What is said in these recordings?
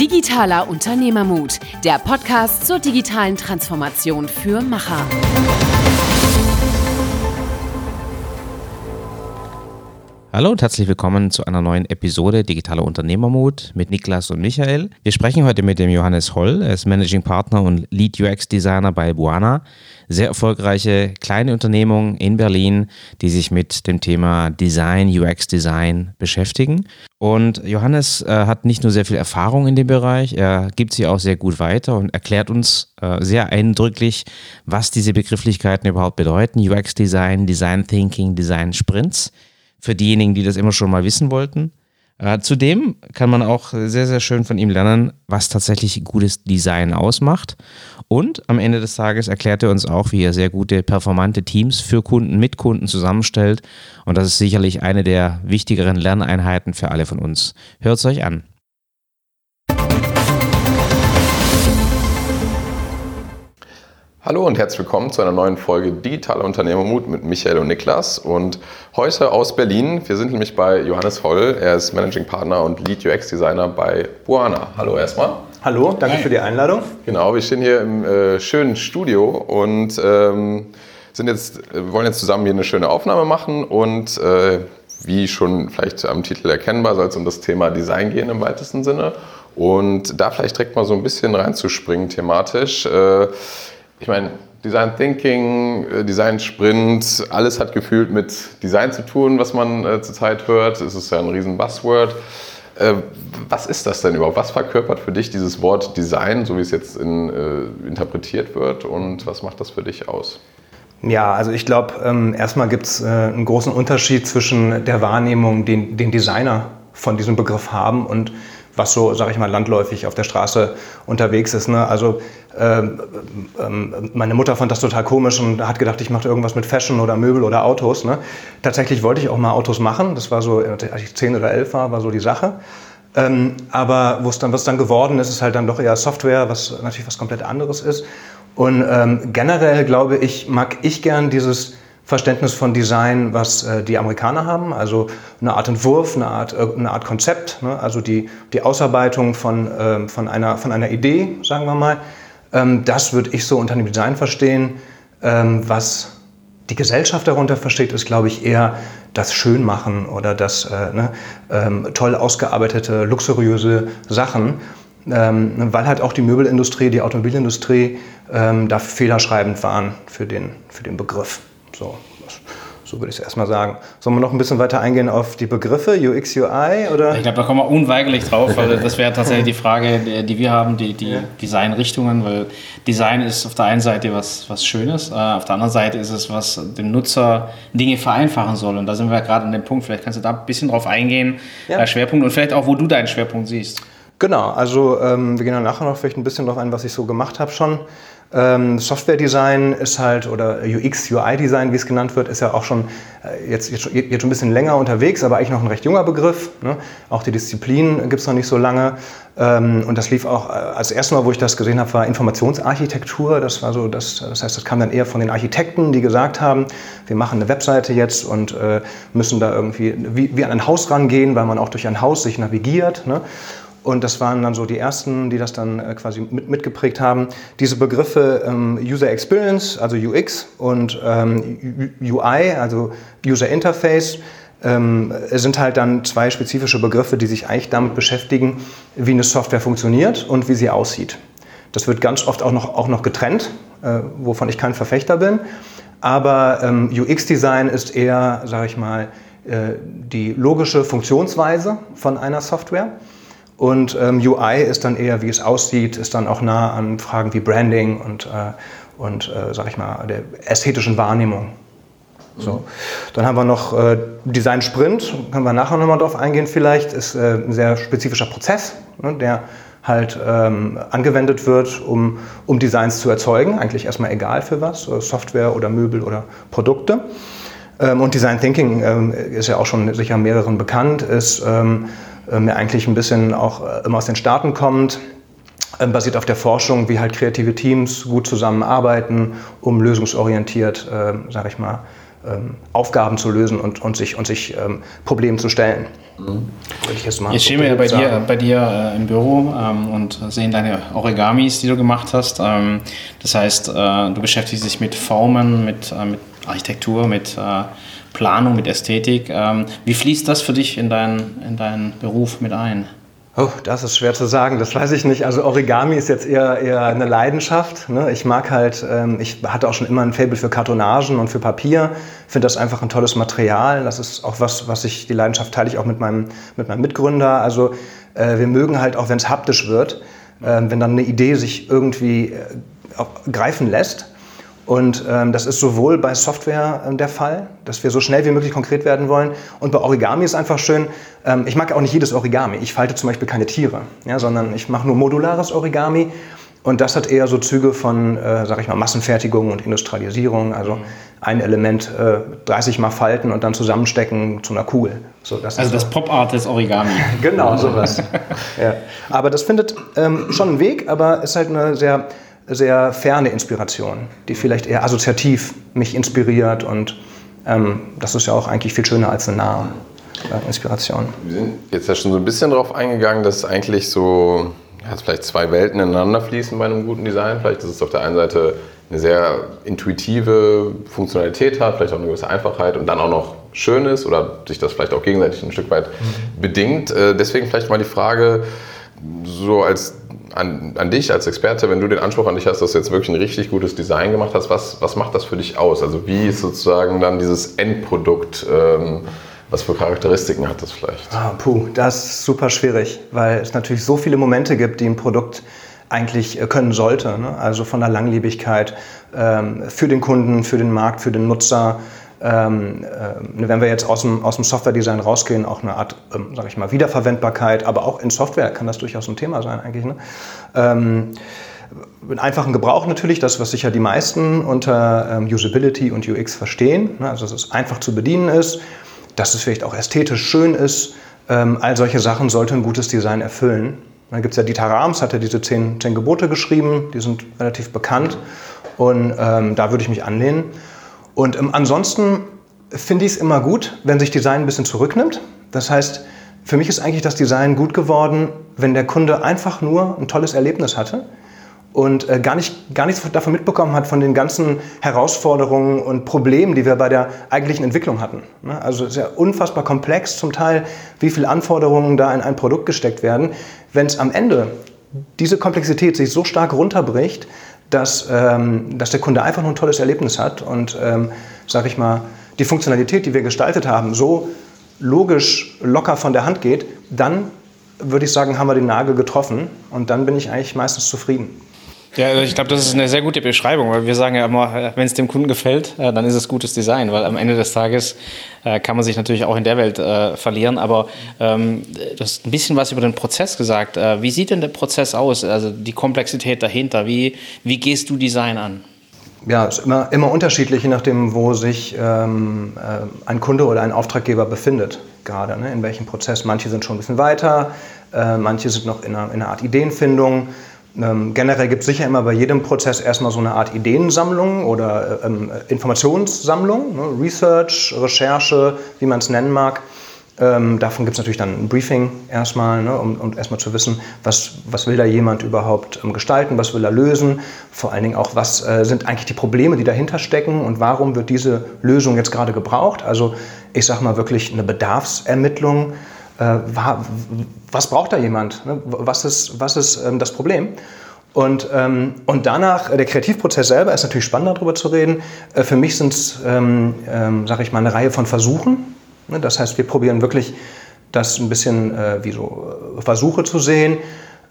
Digitaler Unternehmermut, der Podcast zur digitalen Transformation für Macher. Hallo und herzlich willkommen zu einer neuen Episode Digitaler Unternehmermut mit Niklas und Michael. Wir sprechen heute mit dem Johannes Holl, er ist Managing Partner und Lead UX Designer bei Buana. Sehr erfolgreiche kleine Unternehmung in Berlin, die sich mit dem Thema Design, UX Design beschäftigen. Und Johannes äh, hat nicht nur sehr viel Erfahrung in dem Bereich, er gibt sie auch sehr gut weiter und erklärt uns äh, sehr eindrücklich, was diese Begrifflichkeiten überhaupt bedeuten. UX Design, Design Thinking, Design Sprints für diejenigen, die das immer schon mal wissen wollten. Äh, zudem kann man auch sehr, sehr schön von ihm lernen, was tatsächlich gutes Design ausmacht. Und am Ende des Tages erklärt er uns auch, wie er sehr gute, performante Teams für Kunden, mit Kunden zusammenstellt. Und das ist sicherlich eine der wichtigeren Lerneinheiten für alle von uns. Hört es euch an. Hallo und herzlich willkommen zu einer neuen Folge Digitaler Unternehmermut mit Michael und Niklas. Und heute aus Berlin. Wir sind nämlich bei Johannes Holl. Er ist Managing Partner und Lead UX Designer bei Buana. Hallo erstmal. Hallo, danke Hi. für die Einladung. Genau, wir stehen hier im äh, schönen Studio und ähm, sind jetzt, äh, wollen jetzt zusammen hier eine schöne Aufnahme machen. Und äh, wie schon vielleicht am Titel erkennbar, soll es um das Thema Design gehen im weitesten Sinne. Und da vielleicht direkt mal so ein bisschen reinzuspringen thematisch. Ich meine, Design Thinking, äh, Design Sprint, alles hat gefühlt mit Design zu tun, was man äh, zurzeit hört. Es ist ja ein riesen Buzzword. Äh, was ist das denn überhaupt? Was verkörpert für dich dieses Wort Design, so wie es jetzt in, äh, interpretiert wird und was macht das für dich aus? Ja, also ich glaube, ähm, erstmal gibt es äh, einen großen Unterschied zwischen der Wahrnehmung, den, den Designer von diesem Begriff haben und was so, sage ich mal, landläufig auf der Straße unterwegs ist. Ne? Also ähm, ähm, meine Mutter fand das total komisch und hat gedacht, ich mache irgendwas mit Fashion oder Möbel oder Autos. Ne? Tatsächlich wollte ich auch mal Autos machen. Das war so, als ich zehn oder elf war, war so die Sache. Ähm, aber wo es dann, was dann geworden ist, ist halt dann doch eher Software, was natürlich was komplett anderes ist. Und ähm, generell glaube ich, mag ich gern dieses Verständnis von Design, was äh, die Amerikaner haben, also eine Art Entwurf, eine Art, äh, eine Art Konzept, ne? also die, die Ausarbeitung von, äh, von, einer, von einer Idee, sagen wir mal. Ähm, das würde ich so unter dem Design verstehen. Ähm, was die Gesellschaft darunter versteht, ist, glaube ich, eher das Schönmachen oder das äh, ne, ähm, toll ausgearbeitete, luxuriöse Sachen. Ähm, weil halt auch die Möbelindustrie, die Automobilindustrie ähm, da fehlerschreibend waren für den, für den Begriff. So, so würde ich es erstmal sagen. Sollen wir noch ein bisschen weiter eingehen auf die Begriffe UX, UI? Oder? Ich glaube, da kommen wir unweigerlich drauf, weil das wäre tatsächlich die Frage, die wir haben, die, die ja. Designrichtungen, weil Design ist auf der einen Seite was, was Schönes, äh, auf der anderen Seite ist es, was dem Nutzer Dinge vereinfachen soll. Und da sind wir gerade an dem Punkt, vielleicht kannst du da ein bisschen drauf eingehen, ja. äh, Schwerpunkt und vielleicht auch, wo du deinen Schwerpunkt siehst. Genau, also ähm, wir gehen dann nachher noch vielleicht ein bisschen darauf ein, was ich so gemacht habe schon. Ähm, Software-Design ist halt, oder UX, UI-Design, wie es genannt wird, ist ja auch schon äh, jetzt, jetzt, schon ein bisschen länger unterwegs, aber eigentlich noch ein recht junger Begriff. Ne? Auch die Disziplin gibt es noch nicht so lange. Ähm, und das lief auch, äh, als erstes Mal, wo ich das gesehen habe, war Informationsarchitektur. Das war so, das, das heißt, das kam dann eher von den Architekten, die gesagt haben, wir machen eine Webseite jetzt und äh, müssen da irgendwie wie, wie an ein Haus rangehen, weil man auch durch ein Haus sich navigiert. Ne? Und das waren dann so die ersten, die das dann äh, quasi mit, mitgeprägt haben. Diese Begriffe ähm, User Experience, also UX, und ähm, UI, also User Interface, ähm, sind halt dann zwei spezifische Begriffe, die sich eigentlich damit beschäftigen, wie eine Software funktioniert und wie sie aussieht. Das wird ganz oft auch noch, auch noch getrennt, äh, wovon ich kein Verfechter bin. Aber ähm, UX-Design ist eher, sage ich mal, äh, die logische Funktionsweise von einer Software. Und ähm, UI ist dann eher, wie es aussieht, ist dann auch nah an Fragen wie Branding und, äh, und äh, sag ich mal, der ästhetischen Wahrnehmung. So. Dann haben wir noch äh, Design Sprint, können wir nachher nochmal drauf eingehen vielleicht, ist äh, ein sehr spezifischer Prozess, ne, der halt ähm, angewendet wird, um, um Designs zu erzeugen, eigentlich erstmal egal für was, Software oder Möbel oder Produkte. Ähm, und Design Thinking ähm, ist ja auch schon sicher mehreren bekannt, ist ähm, ja eigentlich ein bisschen auch äh, immer aus den Staaten kommt, ähm, basiert auf der Forschung, wie halt kreative Teams gut zusammenarbeiten, um lösungsorientiert, äh, sage ich mal, ähm, Aufgaben zu lösen und, und sich, und sich ähm, Problemen zu stellen. Mhm. Ich jetzt, jetzt stehen wir ja bei dir, bei dir äh, im Büro ähm, und sehen deine Origamis, die du gemacht hast. Ähm, das heißt, äh, du beschäftigst dich mit Formen, mit, äh, mit Architektur, mit äh, Planung, mit Ästhetik. Ähm, wie fließt das für dich in, dein, in deinen Beruf mit ein? Oh, das ist schwer zu sagen, das weiß ich nicht. Also Origami ist jetzt eher, eher eine Leidenschaft. Ne? Ich mag halt, ähm, ich hatte auch schon immer ein Faible für Kartonagen und für Papier. Finde das einfach ein tolles Material. Das ist auch was, was ich, die Leidenschaft teile ich auch mit meinem, mit meinem Mitgründer. Also äh, wir mögen halt auch, wenn es haptisch wird, äh, wenn dann eine Idee sich irgendwie äh, greifen lässt und ähm, das ist sowohl bei Software äh, der Fall, dass wir so schnell wie möglich konkret werden wollen. Und bei Origami ist einfach schön, ähm, ich mag auch nicht jedes Origami. Ich falte zum Beispiel keine Tiere, ja, sondern ich mache nur modulares Origami. Und das hat eher so Züge von, äh, sag ich mal, Massenfertigung und Industrialisierung. Also ein Element äh, 30 Mal falten und dann zusammenstecken zu einer Kugel. So, das also das so. Pop-Art des Origami. genau, sowas. ja. Aber das findet ähm, schon einen Weg, aber ist halt eine sehr sehr ferne Inspiration, die vielleicht eher assoziativ mich inspiriert und ähm, das ist ja auch eigentlich viel schöner als eine nahe äh, Inspiration. Wir sind jetzt ja schon so ein bisschen darauf eingegangen, dass eigentlich so ja, vielleicht zwei Welten ineinander fließen bei einem guten Design. Vielleicht ist es auf der einen Seite eine sehr intuitive Funktionalität hat, vielleicht auch eine gewisse Einfachheit und dann auch noch schön ist oder sich das vielleicht auch gegenseitig ein Stück weit mhm. bedingt. Äh, deswegen vielleicht mal die Frage, so als an, an, dich als Experte, wenn du den Anspruch an dich hast, dass du jetzt wirklich ein richtig gutes Design gemacht hast, was, was macht das für dich aus? Also wie ist sozusagen dann dieses Endprodukt, ähm, was für Charakteristiken hat das vielleicht? Ah, puh, das ist super schwierig, weil es natürlich so viele Momente gibt, die ein Produkt eigentlich äh, können sollte. Ne? Also von der Langlebigkeit ähm, für den Kunden, für den Markt, für den Nutzer, ähm, äh, wenn wir jetzt aus dem, aus dem Software-Design rausgehen, auch eine Art, ähm, sage ich mal, Wiederverwendbarkeit, aber auch in Software kann das durchaus ein Thema sein eigentlich. Ne? Ähm, mit einfachen Gebrauch natürlich, das, was sicher die meisten unter ähm, Usability und UX verstehen, ne? also dass es einfach zu bedienen ist, dass es vielleicht auch ästhetisch schön ist, ähm, all solche Sachen sollte ein gutes Design erfüllen. Dann gibt es ja Dieter Rams, hat ja diese zehn, zehn Gebote geschrieben, die sind relativ bekannt und ähm, da würde ich mich anlehnen. Und ähm, ansonsten finde ich es immer gut, wenn sich Design ein bisschen zurücknimmt. Das heißt, für mich ist eigentlich das Design gut geworden, wenn der Kunde einfach nur ein tolles Erlebnis hatte und äh, gar, nicht, gar nichts davon mitbekommen hat von den ganzen Herausforderungen und Problemen, die wir bei der eigentlichen Entwicklung hatten. Ne? Also es ist ja unfassbar komplex zum Teil, wie viele Anforderungen da in ein Produkt gesteckt werden. Wenn es am Ende diese Komplexität sich so stark runterbricht, dass, ähm, dass der Kunde einfach nur ein tolles Erlebnis hat und, ähm, sage ich mal, die Funktionalität, die wir gestaltet haben, so logisch locker von der Hand geht, dann würde ich sagen, haben wir den Nagel getroffen und dann bin ich eigentlich meistens zufrieden. Ja, also ich glaube, das ist eine sehr gute Beschreibung, weil wir sagen ja immer, wenn es dem Kunden gefällt, äh, dann ist es gutes Design, weil am Ende des Tages äh, kann man sich natürlich auch in der Welt äh, verlieren. Aber ähm, du hast ein bisschen was über den Prozess gesagt. Äh, wie sieht denn der Prozess aus? Also die Komplexität dahinter. Wie, wie gehst du Design an? Ja, ist immer, immer unterschiedlich, je nachdem, wo sich ähm, äh, ein Kunde oder ein Auftraggeber befindet, gerade ne, in welchem Prozess. Manche sind schon ein bisschen weiter, äh, manche sind noch in einer, in einer Art Ideenfindung. Ähm, generell gibt es sicher immer bei jedem Prozess erstmal so eine Art Ideensammlung oder äh, ähm, Informationssammlung, ne? Research, Recherche, wie man es nennen mag. Ähm, davon gibt es natürlich dann ein Briefing erstmal, ne, um, um, erstmal zu wissen, was, was will da jemand überhaupt ähm, gestalten, was will er lösen, vor allen Dingen auch, was äh, sind eigentlich die Probleme, die dahinter stecken und warum wird diese Lösung jetzt gerade gebraucht. Also ich sage mal wirklich eine Bedarfsermittlung was braucht da jemand? Ne? Was ist, was ist ähm, das Problem? Und, ähm, und danach, äh, der Kreativprozess selber ist natürlich spannend, darüber zu reden. Äh, für mich sind es, ähm, ähm, sage ich mal, eine Reihe von Versuchen. Ne? Das heißt, wir probieren wirklich das ein bisschen äh, wie so äh, Versuche zu sehen.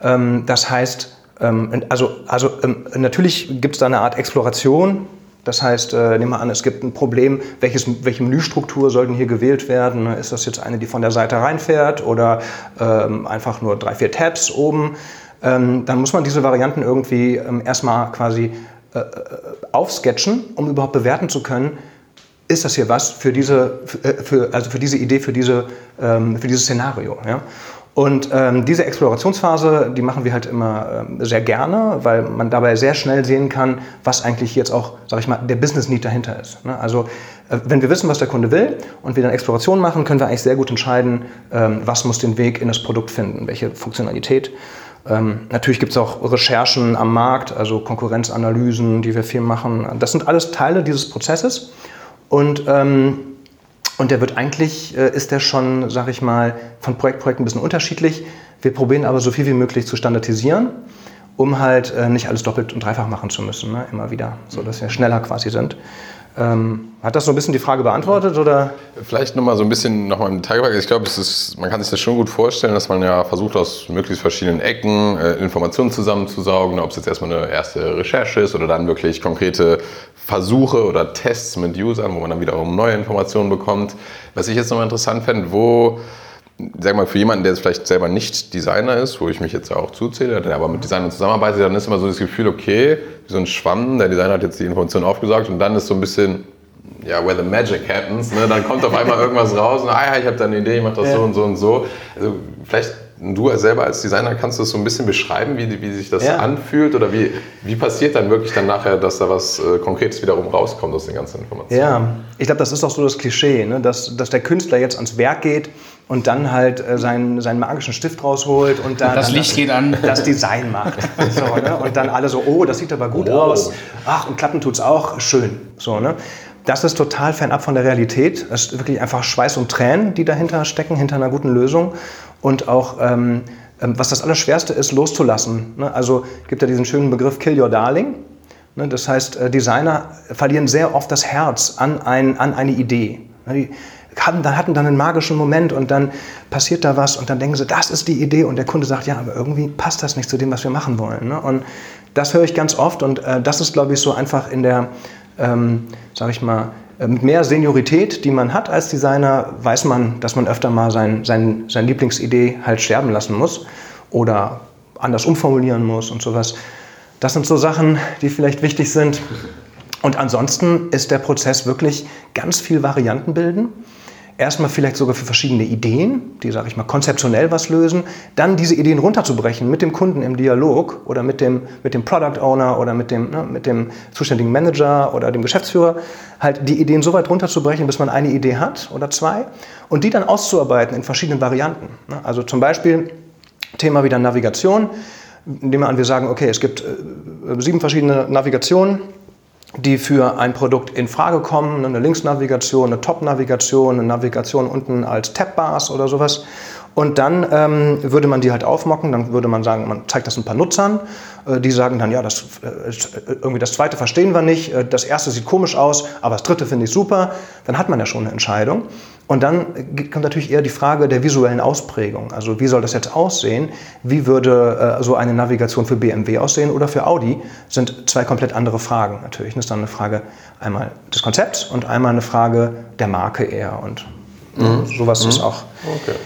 Ähm, das heißt, ähm, also, also natürlich gibt es da eine Art Exploration, das heißt, äh, nehmen wir an, es gibt ein Problem, welches, welche Menüstruktur soll denn hier gewählt werden? Ist das jetzt eine, die von der Seite reinfährt oder ähm, einfach nur drei, vier Tabs oben? Ähm, dann muss man diese Varianten irgendwie ähm, erstmal quasi äh, äh aufsketchen, um überhaupt bewerten zu können, ist das hier was für diese, für, äh, also für diese Idee, für, diese, ähm, für dieses Szenario. Ja? Und ähm, diese Explorationsphase, die machen wir halt immer ähm, sehr gerne, weil man dabei sehr schnell sehen kann, was eigentlich jetzt auch, sag ich mal, der Business Need dahinter ist. Ne? Also äh, wenn wir wissen, was der Kunde will und wir dann Exploration machen, können wir eigentlich sehr gut entscheiden, ähm, was muss den Weg in das Produkt finden, welche Funktionalität. Ähm, natürlich gibt es auch Recherchen am Markt, also Konkurrenzanalysen, die wir viel machen. Das sind alles Teile dieses Prozesses. Und ähm, und der wird eigentlich, äh, ist der schon, sag ich mal, von Projekt Projekt ein bisschen unterschiedlich. Wir probieren aber so viel wie möglich zu standardisieren, um halt äh, nicht alles doppelt und dreifach machen zu müssen, ne? immer wieder, so dass wir schneller quasi sind. Ähm, hat das so ein bisschen die Frage beantwortet oder? Vielleicht nochmal so ein bisschen nochmal im Detail. Ich glaube, man kann sich das schon gut vorstellen, dass man ja versucht, aus möglichst verschiedenen Ecken äh, Informationen zusammenzusaugen, ob es jetzt erstmal eine erste Recherche ist oder dann wirklich konkrete Versuche oder Tests mit Usern, wo man dann wiederum neue Informationen bekommt. Was ich jetzt nochmal interessant fände, wo, sag mal, für jemanden, der jetzt vielleicht selber nicht Designer ist, wo ich mich jetzt auch zuzähle, der aber mit Designern zusammenarbeitet, dann ist immer so das Gefühl, okay, wie so ein Schwamm, der Designer hat jetzt die Informationen aufgesaugt und dann ist so ein bisschen, ja, where the magic happens, ne? dann kommt auf einmal irgendwas raus und, ah ja, ich habe da eine Idee, ich mache das ja. so und so und so. Also vielleicht Du selber als Designer kannst du das so ein bisschen beschreiben, wie, wie sich das ja. anfühlt oder wie, wie passiert dann wirklich dann nachher, dass da was äh, Konkretes wiederum rauskommt aus den ganzen Informationen? Ja, ich glaube, das ist auch so das Klischee, ne? dass, dass der Künstler jetzt ans Werk geht und dann halt äh, seinen, seinen magischen Stift rausholt und dann das dann Licht das, geht an. Das Design macht. So, ne? Und dann alle so, oh, das sieht aber gut oh. aus. Ach, und klappen tut's auch, schön. So, ne? Das ist total fernab von der Realität. Es ist wirklich einfach Schweiß und Tränen, die dahinter stecken, hinter einer guten Lösung und auch ähm, ähm, was das Allerschwerste ist, loszulassen. Ne? Also gibt ja diesen schönen Begriff Kill Your Darling. Ne? Das heißt, äh, Designer verlieren sehr oft das Herz an, ein, an eine Idee. Ne? Die hatten, dann hatten dann einen magischen Moment und dann passiert da was und dann denken sie, das ist die Idee und der Kunde sagt, ja, aber irgendwie passt das nicht zu dem, was wir machen wollen. Und das höre ich ganz oft und äh, das ist, glaube ich, so einfach in der, ähm, sage ich mal, mit mehr Seniorität, die man hat als Designer, weiß man, dass man öfter mal sein, sein, seine Lieblingsidee halt sterben lassen muss oder anders umformulieren muss und sowas. Das sind so Sachen, die vielleicht wichtig sind. Und ansonsten ist der Prozess wirklich ganz viel Varianten bilden erstmal vielleicht sogar für verschiedene Ideen, die, sage ich mal, konzeptionell was lösen, dann diese Ideen runterzubrechen mit dem Kunden im Dialog oder mit dem, mit dem Product Owner oder mit dem, ne, mit dem zuständigen Manager oder dem Geschäftsführer, halt die Ideen so weit runterzubrechen, bis man eine Idee hat oder zwei und die dann auszuarbeiten in verschiedenen Varianten. Ne. Also zum Beispiel Thema wieder Navigation, indem wir an, wir sagen, okay, es gibt äh, sieben verschiedene Navigationen, die für ein Produkt in Frage kommen, eine Linksnavigation, eine Top-Navigation, eine Navigation unten als Tab-Bars oder sowas. Und dann ähm, würde man die halt aufmocken, dann würde man sagen, man zeigt das ein paar Nutzern, äh, die sagen dann, ja, das, äh, irgendwie das zweite verstehen wir nicht, äh, das erste sieht komisch aus, aber das dritte finde ich super, dann hat man ja schon eine Entscheidung. Und dann kommt natürlich eher die Frage der visuellen Ausprägung. Also wie soll das jetzt aussehen? Wie würde äh, so eine Navigation für BMW aussehen oder für Audi? Das sind zwei komplett andere Fragen natürlich. Das ist dann eine Frage einmal des Konzepts und einmal eine Frage der Marke eher. Und mhm. sowas mhm. ist auch. Okay.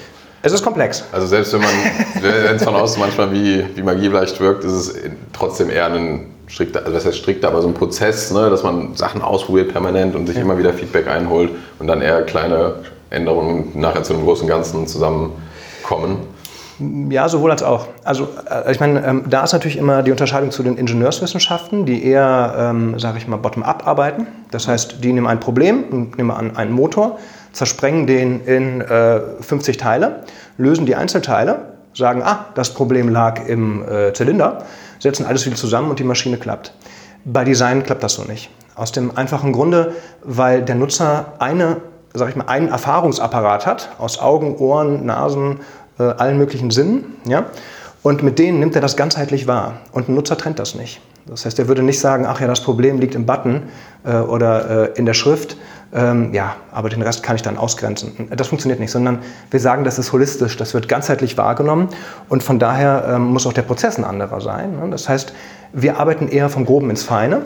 Es ist komplex. Also selbst wenn man, wenn es von außen manchmal wie, wie Magie vielleicht wirkt, ist es trotzdem eher ein strikter, also das heißt strikter, aber so ein Prozess, ne, dass man Sachen ausprobiert permanent und sich ja. immer wieder Feedback einholt und dann eher kleine Änderungen nachher zu einem großen Ganzen zusammenkommen? Ja, sowohl als auch. Also äh, ich meine, ähm, da ist natürlich immer die Unterscheidung zu den Ingenieurswissenschaften, die eher, ähm, sage ich mal, bottom-up arbeiten. Das heißt, die nehmen ein Problem, nehmen wir an einen Motor, zersprengen den in äh, 50 Teile, lösen die Einzelteile, sagen, ah, das Problem lag im äh, Zylinder, setzen alles wieder zusammen und die Maschine klappt. Bei Design klappt das so nicht. Aus dem einfachen Grunde, weil der Nutzer eine sag ich mal, einen Erfahrungsapparat hat aus Augen, Ohren, Nasen, äh, allen möglichen Sinnen. Ja? Und mit denen nimmt er das ganzheitlich wahr. Und ein Nutzer trennt das nicht. Das heißt, er würde nicht sagen, ach ja, das Problem liegt im Button äh, oder äh, in der Schrift. Ähm, ja, aber den Rest kann ich dann ausgrenzen. Das funktioniert nicht, sondern wir sagen, das ist holistisch, das wird ganzheitlich wahrgenommen und von daher ähm, muss auch der Prozess ein anderer sein. Ne? Das heißt, wir arbeiten eher vom Groben ins Feine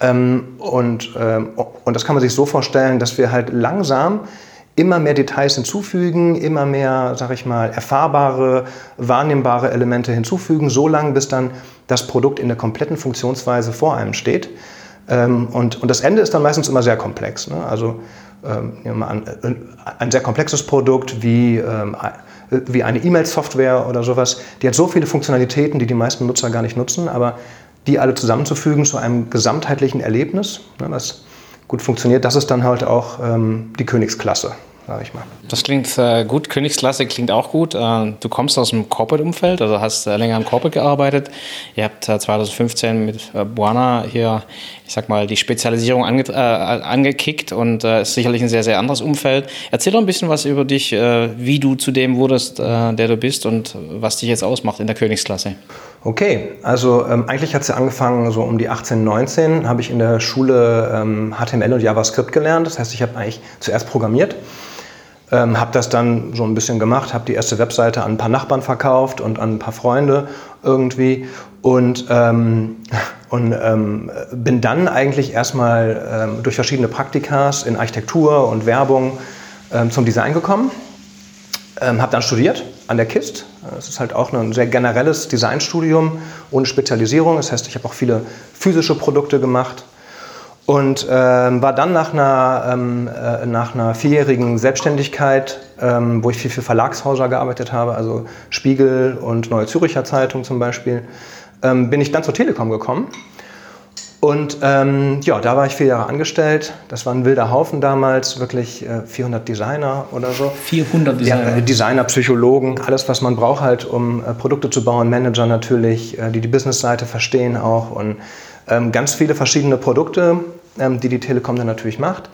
ähm, und, ähm, und das kann man sich so vorstellen, dass wir halt langsam immer mehr Details hinzufügen, immer mehr, sag ich mal, erfahrbare, wahrnehmbare Elemente hinzufügen, so lange bis dann das Produkt in der kompletten Funktionsweise vor einem steht. Ähm, und, und das Ende ist dann meistens immer sehr komplex. Ne? Also ähm, an, äh, ein sehr komplexes Produkt wie ähm, äh, wie eine E-Mail-Software oder sowas. Die hat so viele Funktionalitäten, die die meisten Nutzer gar nicht nutzen, aber die alle zusammenzufügen zu einem gesamtheitlichen Erlebnis, ne, was gut funktioniert, das ist dann halt auch die Königsklasse sage ich mal. Das klingt äh, gut. Königsklasse klingt auch gut. Äh, du kommst aus dem Corporate-Umfeld, also hast äh, länger im Corporate gearbeitet. Ihr habt 2015 äh, mit äh, Buana hier, ich sag mal, die Spezialisierung ange äh, angekickt und ist sicherlich ein sehr, sehr anderes Umfeld. Erzähl doch ein bisschen was über dich, wie du zu dem wurdest, der du bist und was dich jetzt ausmacht in der Königsklasse. Okay, also ähm, eigentlich hat es ja angefangen so um die 18, 19, habe ich in der Schule ähm, HTML und JavaScript gelernt. Das heißt, ich habe eigentlich zuerst programmiert ähm, habe das dann so ein bisschen gemacht, habe die erste Webseite an ein paar Nachbarn verkauft und an ein paar Freunde irgendwie und, ähm, und ähm, bin dann eigentlich erstmal ähm, durch verschiedene Praktikas in Architektur und Werbung ähm, zum Design gekommen. Ähm, habe dann studiert an der KIST. Das ist halt auch ein sehr generelles Designstudium ohne Spezialisierung. Das heißt, ich habe auch viele physische Produkte gemacht und ähm, war dann nach einer, ähm, äh, nach einer vierjährigen Selbstständigkeit, ähm, wo ich viel für Verlagshäuser gearbeitet habe, also Spiegel und Neue Züricher Zeitung zum Beispiel, ähm, bin ich dann zur Telekom gekommen. Und ähm, ja, da war ich vier Jahre angestellt. Das war ein wilder Haufen damals, wirklich äh, 400 Designer oder so. 400 Designer? Ja, äh, Designer, Psychologen, alles, was man braucht halt, um äh, Produkte zu bauen. Manager natürlich, äh, die die Businessseite verstehen auch und ähm, ganz viele verschiedene Produkte, die die Telekom dann natürlich macht.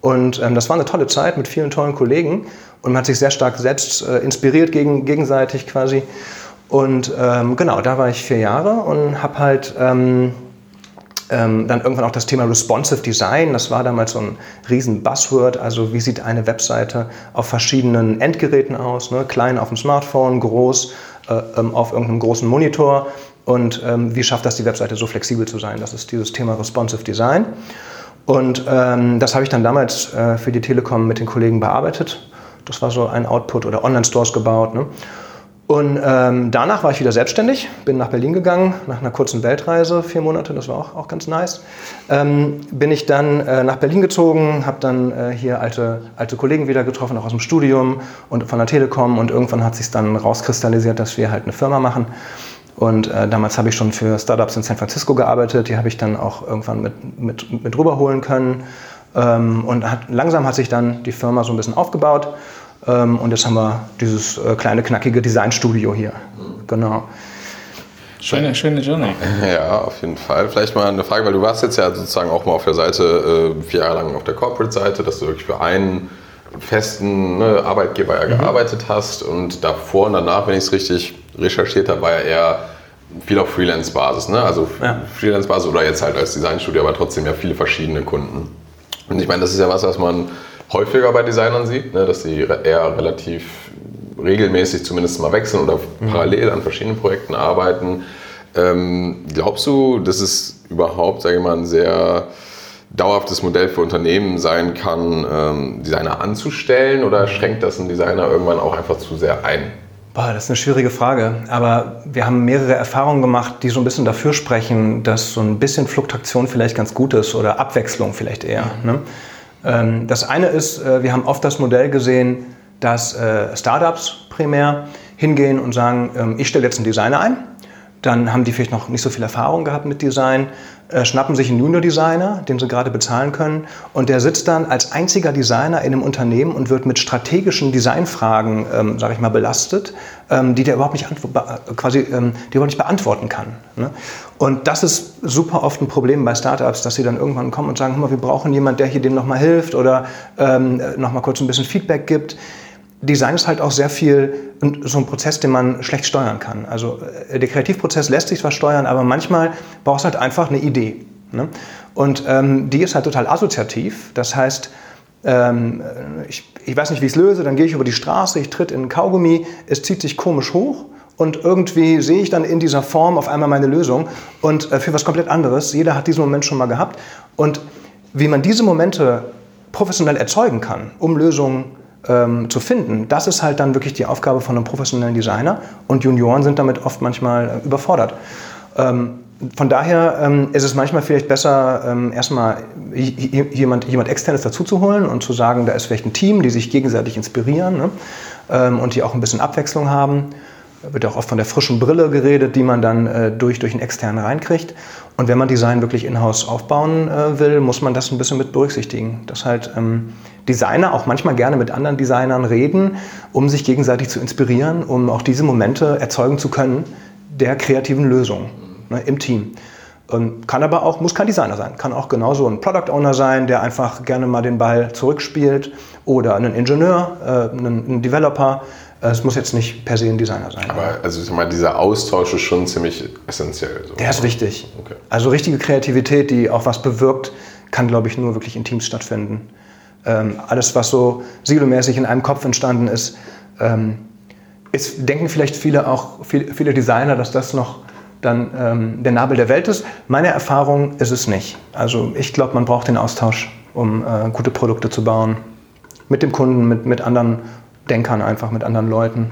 Und ähm, das war eine tolle Zeit mit vielen tollen Kollegen und man hat sich sehr stark selbst äh, inspiriert gegen, gegenseitig quasi. Und ähm, genau, da war ich vier Jahre und habe halt ähm, ähm, dann irgendwann auch das Thema Responsive Design. Das war damals so ein riesen Buzzword. Also wie sieht eine Webseite auf verschiedenen Endgeräten aus? Ne? Klein auf dem Smartphone, groß äh, ähm, auf irgendeinem großen Monitor. Und ähm, wie schafft das die Webseite so flexibel zu sein? Das ist dieses Thema Responsive Design. Und ähm, das habe ich dann damals äh, für die Telekom mit den Kollegen bearbeitet. Das war so ein Output oder Online-Stores gebaut. Ne? Und ähm, danach war ich wieder selbstständig, bin nach Berlin gegangen, nach einer kurzen Weltreise, vier Monate, das war auch, auch ganz nice. Ähm, bin ich dann äh, nach Berlin gezogen, habe dann äh, hier alte, alte Kollegen wieder getroffen, auch aus dem Studium und von der Telekom. Und irgendwann hat sich dann rauskristallisiert, dass wir halt eine Firma machen. Und äh, damals habe ich schon für Startups in San Francisco gearbeitet. Die habe ich dann auch irgendwann mit, mit, mit rüberholen können. Ähm, und hat, langsam hat sich dann die Firma so ein bisschen aufgebaut. Ähm, und jetzt haben wir dieses äh, kleine, knackige Designstudio hier. Genau. Schöne, schöne Journey. Ja, auf jeden Fall. Vielleicht mal eine Frage, weil du warst jetzt ja sozusagen auch mal auf der Seite, äh, vier Jahre lang auf der Corporate-Seite, dass du wirklich für einen festen ne, Arbeitgeber ja mhm. gearbeitet hast und davor und danach, wenn ich es richtig recherchiert habe, war ja eher viel auf Freelance-Basis, ne? Also ja. Freelance-Basis oder jetzt halt als Designstudio, aber trotzdem ja viele verschiedene Kunden. Und ich meine, das ist ja was, was man häufiger bei Designern sieht, ne? dass sie eher relativ regelmäßig zumindest mal wechseln oder mhm. parallel an verschiedenen Projekten arbeiten. Ähm, glaubst du, dass es überhaupt, sage ich mal, ein sehr dauerhaftes Modell für Unternehmen sein kann, ähm, Designer anzustellen oder schränkt das einen Designer irgendwann auch einfach zu sehr ein? Boah, das ist eine schwierige Frage. Aber wir haben mehrere Erfahrungen gemacht, die so ein bisschen dafür sprechen, dass so ein bisschen Fluktuation vielleicht ganz gut ist oder Abwechslung vielleicht eher. Ne? Ähm, das eine ist, äh, wir haben oft das Modell gesehen, dass äh, Startups primär hingehen und sagen, ähm, ich stelle jetzt einen Designer ein dann haben die vielleicht noch nicht so viel Erfahrung gehabt mit Design, äh, schnappen sich einen Junior-Designer, den sie gerade bezahlen können, und der sitzt dann als einziger Designer in einem Unternehmen und wird mit strategischen Designfragen, ähm, sage ich mal, belastet, ähm, die der überhaupt nicht, quasi, ähm, die überhaupt nicht beantworten kann. Ne? Und das ist super oft ein Problem bei Startups, dass sie dann irgendwann kommen und sagen, wir brauchen jemanden, der hier dem nochmal hilft oder ähm, nochmal kurz ein bisschen Feedback gibt. Design ist halt auch sehr viel so ein Prozess, den man schlecht steuern kann. Also äh, der Kreativprozess lässt sich zwar steuern, aber manchmal brauchst du halt einfach eine Idee. Ne? Und ähm, die ist halt total assoziativ. Das heißt, ähm, ich, ich weiß nicht, wie ich es löse, dann gehe ich über die Straße, ich tritt in ein Kaugummi, es zieht sich komisch hoch und irgendwie sehe ich dann in dieser Form auf einmal meine Lösung und äh, für was komplett anderes. Jeder hat diesen Moment schon mal gehabt. Und wie man diese Momente professionell erzeugen kann, um Lösungen ähm, zu finden. Das ist halt dann wirklich die Aufgabe von einem professionellen Designer und Junioren sind damit oft manchmal äh, überfordert. Ähm, von daher ähm, ist es manchmal vielleicht besser, ähm, erstmal jemand, jemand externes dazuzuholen und zu sagen, da ist vielleicht ein Team, die sich gegenseitig inspirieren. Ne? ähm, und die auch ein bisschen Abwechslung haben. Da wird auch oft von der frischen Brille geredet, die man dann äh, durch, durch einen externen reinkriegt. Und wenn man Design wirklich in-house aufbauen äh, will, muss man das ein bisschen mit berücksichtigen. Dass halt ähm, Designer auch manchmal gerne mit anderen Designern reden, um sich gegenseitig zu inspirieren, um auch diese Momente erzeugen zu können der kreativen Lösung ne, im Team. Und kann aber auch, muss kein Designer sein, kann auch genauso ein Product Owner sein, der einfach gerne mal den Ball zurückspielt oder ein Ingenieur, äh, ein, ein Developer, es muss jetzt nicht per se ein Designer sein. Aber also ich meine, dieser Austausch ist schon ziemlich essentiell. So. Der ist wichtig. Okay. Also richtige Kreativität, die auch was bewirkt, kann, glaube ich, nur wirklich in Teams stattfinden. Ähm, alles, was so silomäßig in einem Kopf entstanden ist, ähm, ist, denken vielleicht viele auch, viele, viele Designer, dass das noch dann ähm, der Nabel der Welt ist. Meine Erfahrung ist es nicht. Also ich glaube, man braucht den Austausch, um äh, gute Produkte zu bauen. Mit dem Kunden, mit, mit anderen Denkern einfach mit anderen Leuten.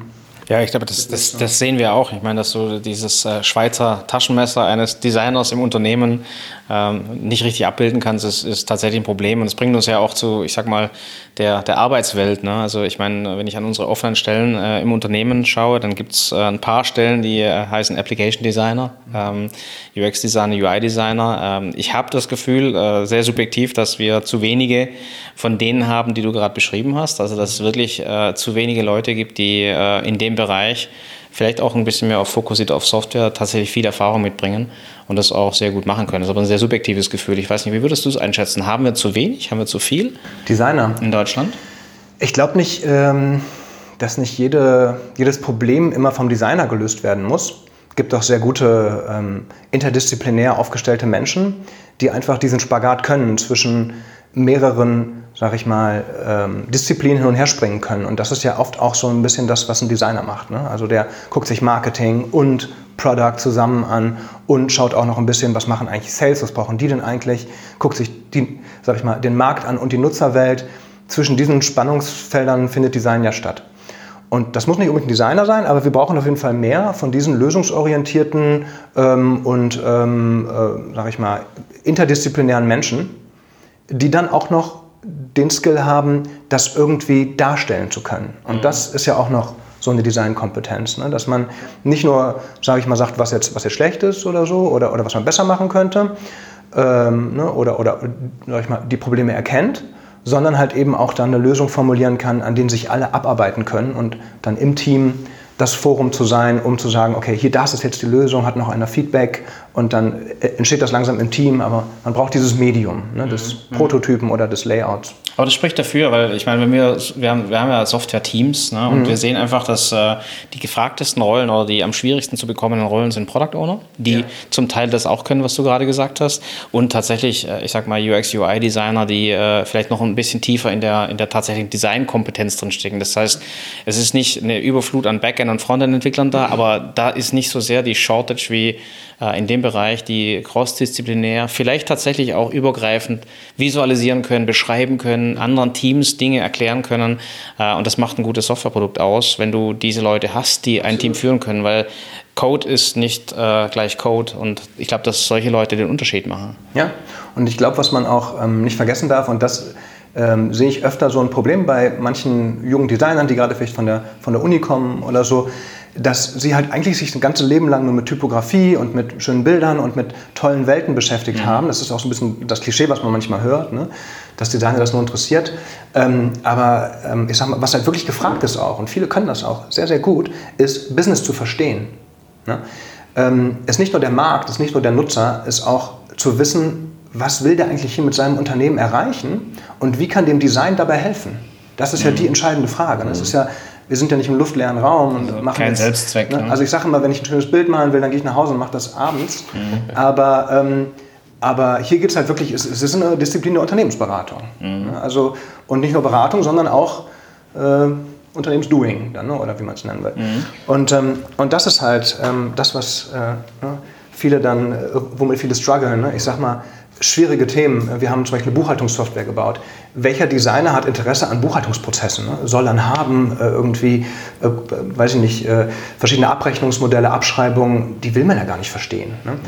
Ja, ich glaube, das, das, das sehen wir auch. Ich meine, dass so dieses äh, Schweizer Taschenmesser eines Designers im Unternehmen nicht richtig abbilden kannst, ist, ist tatsächlich ein Problem. Und es bringt uns ja auch zu, ich sag mal, der, der Arbeitswelt. Ne? Also ich meine, wenn ich an unsere Offline-Stellen äh, im Unternehmen schaue, dann gibt es äh, ein paar Stellen, die äh, heißen Application Designer, ähm, UX-Designer, UI-Designer. Ähm, ich habe das Gefühl, äh, sehr subjektiv, dass wir zu wenige von denen haben, die du gerade beschrieben hast. Also dass es wirklich äh, zu wenige Leute gibt, die in dem Bereich vielleicht auch ein bisschen mehr auf fokussiert auf Software tatsächlich viel Erfahrung mitbringen und das auch sehr gut machen können. Das ist aber ein sehr subjektives Gefühl. Ich weiß nicht, wie würdest du es einschätzen? Haben wir zu wenig? Haben wir zu viel? Designer. In Deutschland? Ich glaube nicht, ähm, dass nicht jede, jedes Problem immer vom Designer gelöst werden muss. Es gibt auch sehr gute ähm, interdisziplinär aufgestellte Menschen, die einfach diesen Spagat können zwischen mehreren sag ich mal, ähm, Disziplinen hin und her springen können. Und das ist ja oft auch so ein bisschen das, was ein Designer macht. Ne? Also der guckt sich Marketing und Product zusammen an und schaut auch noch ein bisschen, was machen eigentlich Sales, was brauchen die denn eigentlich, guckt sich die, sag ich mal, den Markt an und die Nutzerwelt. Zwischen diesen Spannungsfeldern findet Design ja statt. Und das muss nicht unbedingt ein Designer sein, aber wir brauchen auf jeden Fall mehr von diesen lösungsorientierten ähm, und, ähm, äh, sag ich mal, interdisziplinären Menschen, die dann auch noch den Skill haben, das irgendwie darstellen zu können. Und mhm. das ist ja auch noch so eine Designkompetenz, ne? dass man nicht nur, sage ich mal, sagt, was jetzt, was jetzt schlecht ist oder so oder, oder was man besser machen könnte ähm, ne? oder, oder sag ich mal, die Probleme erkennt, sondern halt eben auch dann eine Lösung formulieren kann, an denen sich alle abarbeiten können und dann im Team das Forum zu sein, um zu sagen, okay, hier, das ist jetzt die Lösung, hat noch einer Feedback und dann äh, entsteht das langsam im Team, aber man braucht dieses Medium, ne, des mhm. Prototypen oder des Layouts. Aber das spricht dafür, weil ich meine, wir, wir haben, wir haben ja Software-Teams ne, und mhm. wir sehen einfach, dass äh, die gefragtesten Rollen oder die am schwierigsten zu bekommenen Rollen sind Product Owner, die ja. zum Teil das auch können, was du gerade gesagt hast und tatsächlich, äh, ich sag mal, UX, UI-Designer, die äh, vielleicht noch ein bisschen tiefer in der, in der tatsächlichen Designkompetenz drinstecken. Das heißt, es ist nicht eine Überflut an Backend- und Frontend-Entwicklern da, aber da ist nicht so sehr die Shortage wie in dem Bereich, die crossdisziplinär, vielleicht tatsächlich auch übergreifend visualisieren können, beschreiben können, anderen Teams Dinge erklären können. Äh, und das macht ein gutes Softwareprodukt aus, wenn du diese Leute hast, die ein Team führen können, weil Code ist nicht äh, gleich Code und ich glaube, dass solche Leute den Unterschied machen. Ja, und ich glaube, was man auch ähm, nicht vergessen darf, und das ähm, sehe ich öfter so ein Problem bei manchen jungen Designern, die gerade vielleicht von der, von der Uni kommen oder so, dass sie halt eigentlich sich ein ganzes Leben lang nur mit Typografie und mit schönen Bildern und mit tollen Welten beschäftigt mhm. haben. Das ist auch so ein bisschen das Klischee, was man manchmal hört, ne? dass Designer das nur interessiert. Ähm, aber ähm, ich sag mal, was halt wirklich gefragt ist auch, und viele können das auch sehr, sehr gut, ist Business zu verstehen. Ne? Ähm, ist nicht nur der Markt, ist nicht nur der Nutzer, ist auch zu wissen, was will der eigentlich hier mit seinem Unternehmen erreichen und wie kann dem Design dabei helfen. Das ist ja die mhm. entscheidende Frage. Das ist ja wir sind ja nicht im luftleeren Raum und also machen kein jetzt, Selbstzweck. Ne? Also ich sage immer, wenn ich ein schönes Bild malen will, dann gehe ich nach Hause und mache das abends. Mhm. Aber, ähm, aber hier geht es halt wirklich, es, es, ist eine Disziplin der Unternehmensberatung. Mhm. Ne? Also, und nicht nur Beratung, sondern auch äh, Unternehmensdoing, dann, ne? oder wie man es nennen will. Mhm. Und, ähm, und das ist halt ähm, das, was äh, ne, viele dann, äh, womit viele strugglen. Ne? Ich sag mal, schwierige Themen. Wir haben zum Beispiel eine Buchhaltungssoftware gebaut. Welcher Designer hat Interesse an Buchhaltungsprozessen? Ne? Soll dann haben äh, irgendwie, äh, weiß ich nicht, äh, verschiedene Abrechnungsmodelle, Abschreibungen, die will man ja gar nicht verstehen. Ne? Mhm.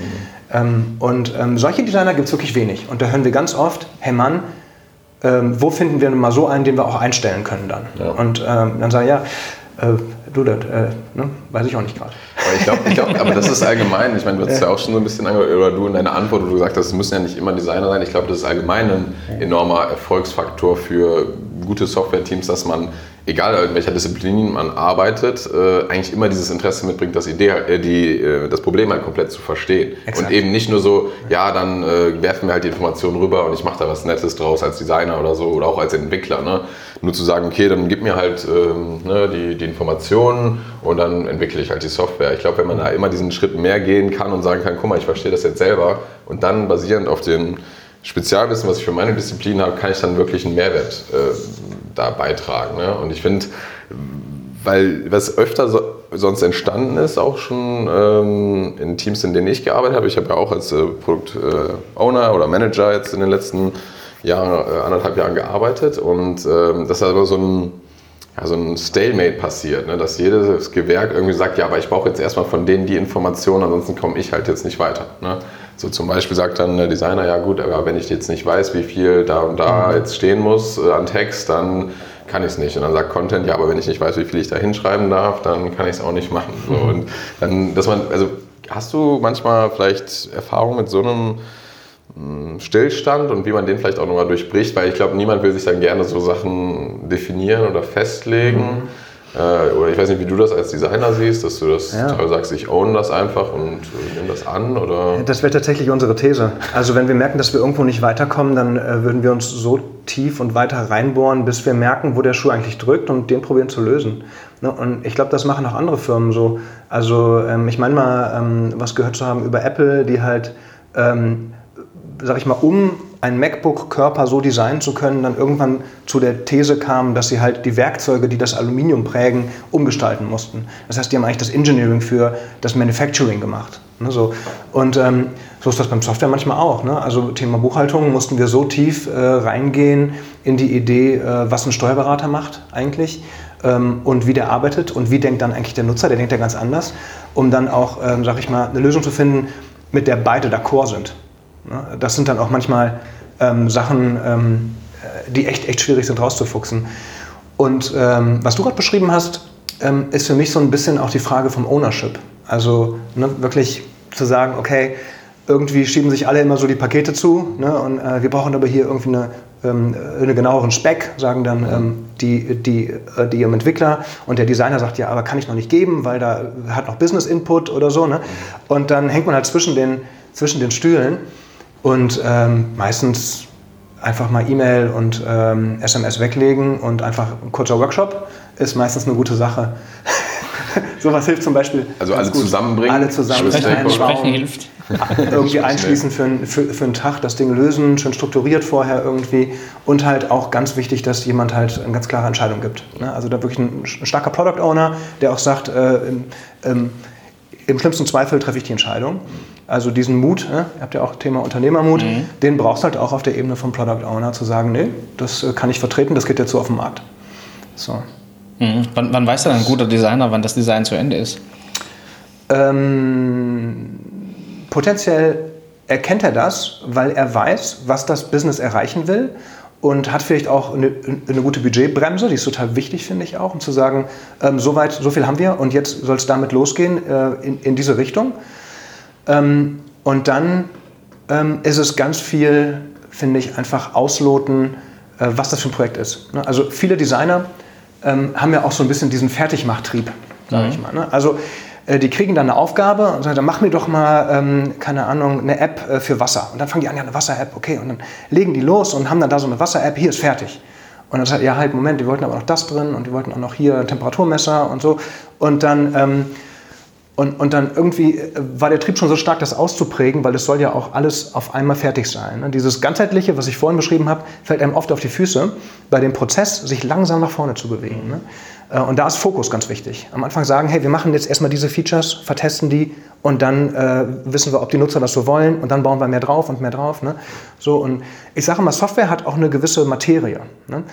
Ähm, und ähm, solche Designer gibt es wirklich wenig. Und da hören wir ganz oft, hey Mann, ähm, wo finden wir mal so einen, den wir auch einstellen können dann? Ja. Und dann sagen ja, Äh, du, das ne? weiß ich auch nicht gerade. Aber ich glaube, glaub, aber das ist allgemein. Ich meine, du hast es ja auch schon so ein bisschen angehört, oder du in deiner Antwort, wo du gesagt hast, es müssen ja nicht immer Designer sein. Ich glaube, das ist allgemein ein enormer Erfolgsfaktor für gute Software-Teams, dass man, egal in welcher Disziplin man arbeitet, äh, eigentlich immer dieses Interesse mitbringt, das, Idee, äh, die, äh, das Problem halt komplett zu verstehen. Exakt. Und eben nicht nur so, ja, dann äh, werfen wir halt die Informationen rüber und ich mache da was Nettes draus als Designer oder so oder auch als Entwickler. Ne? Nur zu sagen, okay, dann gib mir halt ähm, ne, die, die Informationen und dann entwickle ich halt die Software. Ich glaube, wenn man da immer diesen Schritt mehr gehen kann und sagen kann, guck mal, ich verstehe das jetzt selber und dann basierend auf den Spezialwissen, was ich für meine Disziplin habe, kann ich dann wirklich einen Mehrwert äh, da beitragen. Ne? Und ich finde, weil was öfter so, sonst entstanden ist, auch schon ähm, in Teams, in denen ich gearbeitet habe. Ich habe ja auch als äh, Produkt-Owner oder Manager jetzt in den letzten Jahren, äh, anderthalb Jahren gearbeitet und ähm, das ist aber so ein, ja, so ein Stalemate passiert, ne? dass jedes Gewerk irgendwie sagt, ja, aber ich brauche jetzt erstmal von denen die Informationen, ansonsten komme ich halt jetzt nicht weiter. Ne? So zum Beispiel sagt dann der Designer, ja gut, aber wenn ich jetzt nicht weiß, wie viel da und da jetzt stehen muss äh, an Text, dann kann ich es nicht. Und dann sagt Content, ja, aber wenn ich nicht weiß, wie viel ich da hinschreiben darf, dann kann ich es auch nicht machen. So, und dann, dass man, also hast du manchmal vielleicht Erfahrung mit so einem Stillstand und wie man den vielleicht auch nochmal durchbricht, weil ich glaube, niemand will sich dann gerne so Sachen definieren oder festlegen. Äh, oder ich weiß nicht, wie du das als Designer siehst, dass du das Ja. sagst, ich own das einfach und äh, nehme das an oder. Das wäre tatsächlich unsere These. Also wenn wir merken, dass wir irgendwo nicht weiterkommen, dann äh, würden wir uns so tief und weiter reinbohren, bis wir merken, wo der Schuh eigentlich drückt und den probieren zu lösen. Ne? Und ich glaube, das machen auch andere Firmen so. Also ähm, ich meine mal, ähm, was gehört zu haben über Apple, die halt, ähm, sag ich mal, um ein MacBook-Körper so designen zu können, dann irgendwann zu der These kamen, dass sie halt die Werkzeuge, die das Aluminium prägen, umgestalten mussten. Das heißt, die haben eigentlich das Engineering für das Manufacturing gemacht. Ne, so. Und ähm, so ist das beim Software manchmal auch. Ne? Also Thema Buchhaltung mussten wir so tief äh, reingehen in die Idee, äh, was ein Steuerberater macht eigentlich ähm, und wie der arbeitet und wie denkt dann eigentlich der Nutzer, der denkt ja ganz anders, um dann auch, ähm, sag ich mal, eine Lösung zu finden, mit der beide d'accord sind. Ne? Das sind dann auch manchmal ähm, Sachen, ähm, äh, die echt, echt schwierig sind rauszufuchsen. Und ähm, was du gerade beschrieben hast, ähm, ist für mich so ein bisschen auch die Frage vom Ownership. Also ne, wirklich zu sagen, okay, irgendwie schieben sich alle immer so die Pakete zu ne, und äh, wir brauchen aber hier irgendwie eine, ähm, einen genaueren Speck, sagen dann ähm, die, die, äh, die im Entwickler und der Designer sagt, ja, aber kann ich noch nicht geben, weil da hat noch Business Input oder so. Ne? Und dann hängt man halt zwischen den, zwischen den Stühlen und ähm, meistens einfach mal E-Mail und ähm, SMS weglegen und einfach ein kurzer Workshop ist meistens eine gute Sache. Sowas hilft zum Beispiel. Also alle zusammenbringen, Alle zusammen. Sprechen hilft. irgendwie einschließen für, einen- für, für einen Tag, das Ding lösen, schön strukturiert vorher irgendwie. Und halt auch ganz wichtig, dass jemand halt eine ganz klare Entscheidung gibt. Ne? Also da wirklich ein, ein starker Product Owner, der auch sagt, äh, im, ähm, im schlimmsten Zweifel treffe ich die Entscheidung. Also diesen Mut, ne? ihr habt ja auch Thema Unternehmermut, den brauchst du halt auch auf der Ebene vom Product Owner zu sagen, nee, das äh, kann ich vertreten, das geht jetzt so auf den Markt. So. Mhm. Wann, wann weiß denn ein guter Designer, wann das Design zu Ende ist? Ähm, potenziell erkennt er das, weil er weiß, was das Business erreichen will und hat vielleicht auch eine, eine gute Budgetbremse, die ist total wichtig, finde ich auch, um zu sagen, ähm, so weit, so viel haben wir und jetzt soll es damit losgehen äh, in, in diese Richtung. Ähm, und dann ähm, ist es ganz viel, finde ich, einfach ausloten, äh, was das für ein Projekt ist. Ne? Also viele Designer ähm, haben ja auch so ein bisschen diesen Fertigmachtrieb, sage ich mal. Ne? Also äh, die kriegen dann eine Aufgabe und sagen, dann mach mir doch mal, ähm, keine Ahnung, eine App äh, für Wasser. Und dann fangen die an, ja, eine Wasser-App, okay. Und dann legen die los und haben dann da so eine Wasser-App, hier ist fertig. Und dann sagt, ja, halt, Moment, die wollten aber noch das drin und die wollten auch noch hier ein Temperaturmesser und so. Und dann... Und, und dann irgendwie äh, war der Trieb schon so stark, das auszuprägen, weil es soll ja auch alles auf einmal fertig sein. ne? Dieses ganzheitliche, was ich vorhin beschrieben habe, fällt einem oft auf die Füße, bei dem Prozess sich langsam nach vorne zu bewegen. ne? Äh, Und da ist Fokus ganz wichtig. Am Anfang sagen, hey, wir machen jetzt erstmal diese Features, vertesten die und dann äh, wissen wir, ob die Nutzer das so wollen und dann bauen wir mehr drauf und mehr drauf. Ne? So, und ich sage mal, Software hat auch eine gewisse Materie. Ne?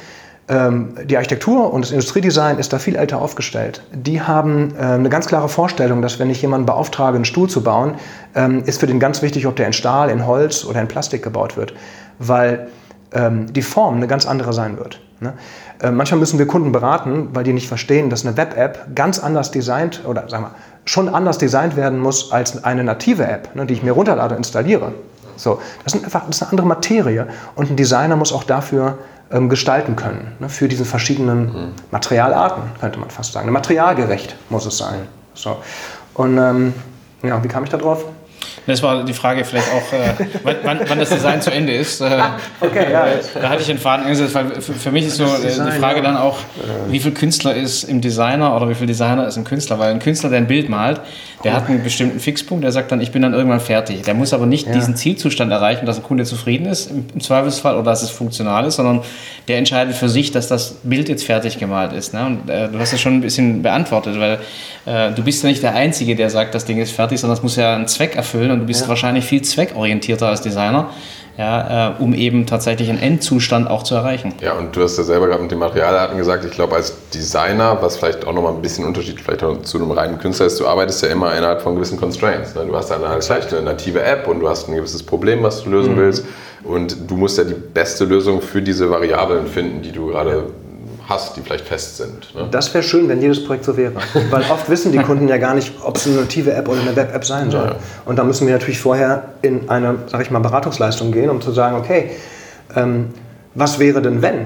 Ähm, die Architektur und das Industriedesign ist da viel älter aufgestellt. Die haben äh, eine ganz klare Vorstellung, dass wenn ich jemanden beauftrage, einen Stuhl zu bauen, ähm, ist für den ganz wichtig, ob der in Stahl, in Holz oder in Plastik gebaut wird, weil ähm, die Form eine ganz andere sein wird. Ne? Äh, manchmal müssen wir Kunden beraten, weil die nicht verstehen, dass eine Web-App ganz anders designt oder sagen wir schon anders designt werden muss als eine native App, ne, die ich mir runterlade und installiere. So, das, ist einfach, das ist eine andere Materie und ein Designer muss auch dafür ähm, gestalten können, ne, für diese verschiedenen mhm. Materialarten, könnte man fast sagen. Materialgerecht muss es sein. So. Und ähm, ja, wie kam ich da drauf? Das war die Frage vielleicht auch, äh, wann, wann, das Design zu Ende ist. Äh, okay, ja. Da hatte ich den Faden angesetzt, weil für, für mich ist so äh, Design, die Frage ja. dann auch, wie viel Künstler ist im Designer oder wie viel Designer ist im Künstler? Weil ein Künstler, der ein Bild malt, der hat einen bestimmten Fixpunkt, der sagt dann, ich bin dann irgendwann fertig. Der muss aber nicht ja. diesen Zielzustand erreichen, dass ein Kunde zufrieden ist im, im, Zweifelsfall oder dass es funktional ist, sondern der entscheidet für sich, dass das Bild jetzt fertig gemalt ist. Ne? Und äh, du hast das schon ein bisschen beantwortet, weil äh, du bist ja nicht der Einzige, der sagt, das Ding ist fertig, sondern es muss ja einen Zweck erfüllen und du bist ja. wahrscheinlich viel zweckorientierter als Designer ja, äh, um eben tatsächlich einen Endzustand auch zu erreichen. Ja, und du hast ja selber gerade mit den Materialarten gesagt, ich glaube als Designer, was vielleicht auch nochmal ein bisschen Unterschied vielleicht zu einem reinen Künstler ist, du arbeitest ja immer innerhalb von gewissen Constraints. Ne? Du hast dann halt vielleicht eine native App und du hast ein gewisses Problem, was du lösen mhm. willst und du musst ja die beste Lösung für diese Variablen finden, die du gerade hast, die vielleicht fest sind. Ne? Das wäre schön, wenn jedes Projekt so wäre. Weil oft wissen die Kunden ja gar nicht, ob es eine native App oder eine Web-App sein soll. Ja. Und da müssen wir natürlich vorher in eine, sag ich mal, Beratungsleistung gehen, um zu sagen, okay, ähm, was wäre denn wenn?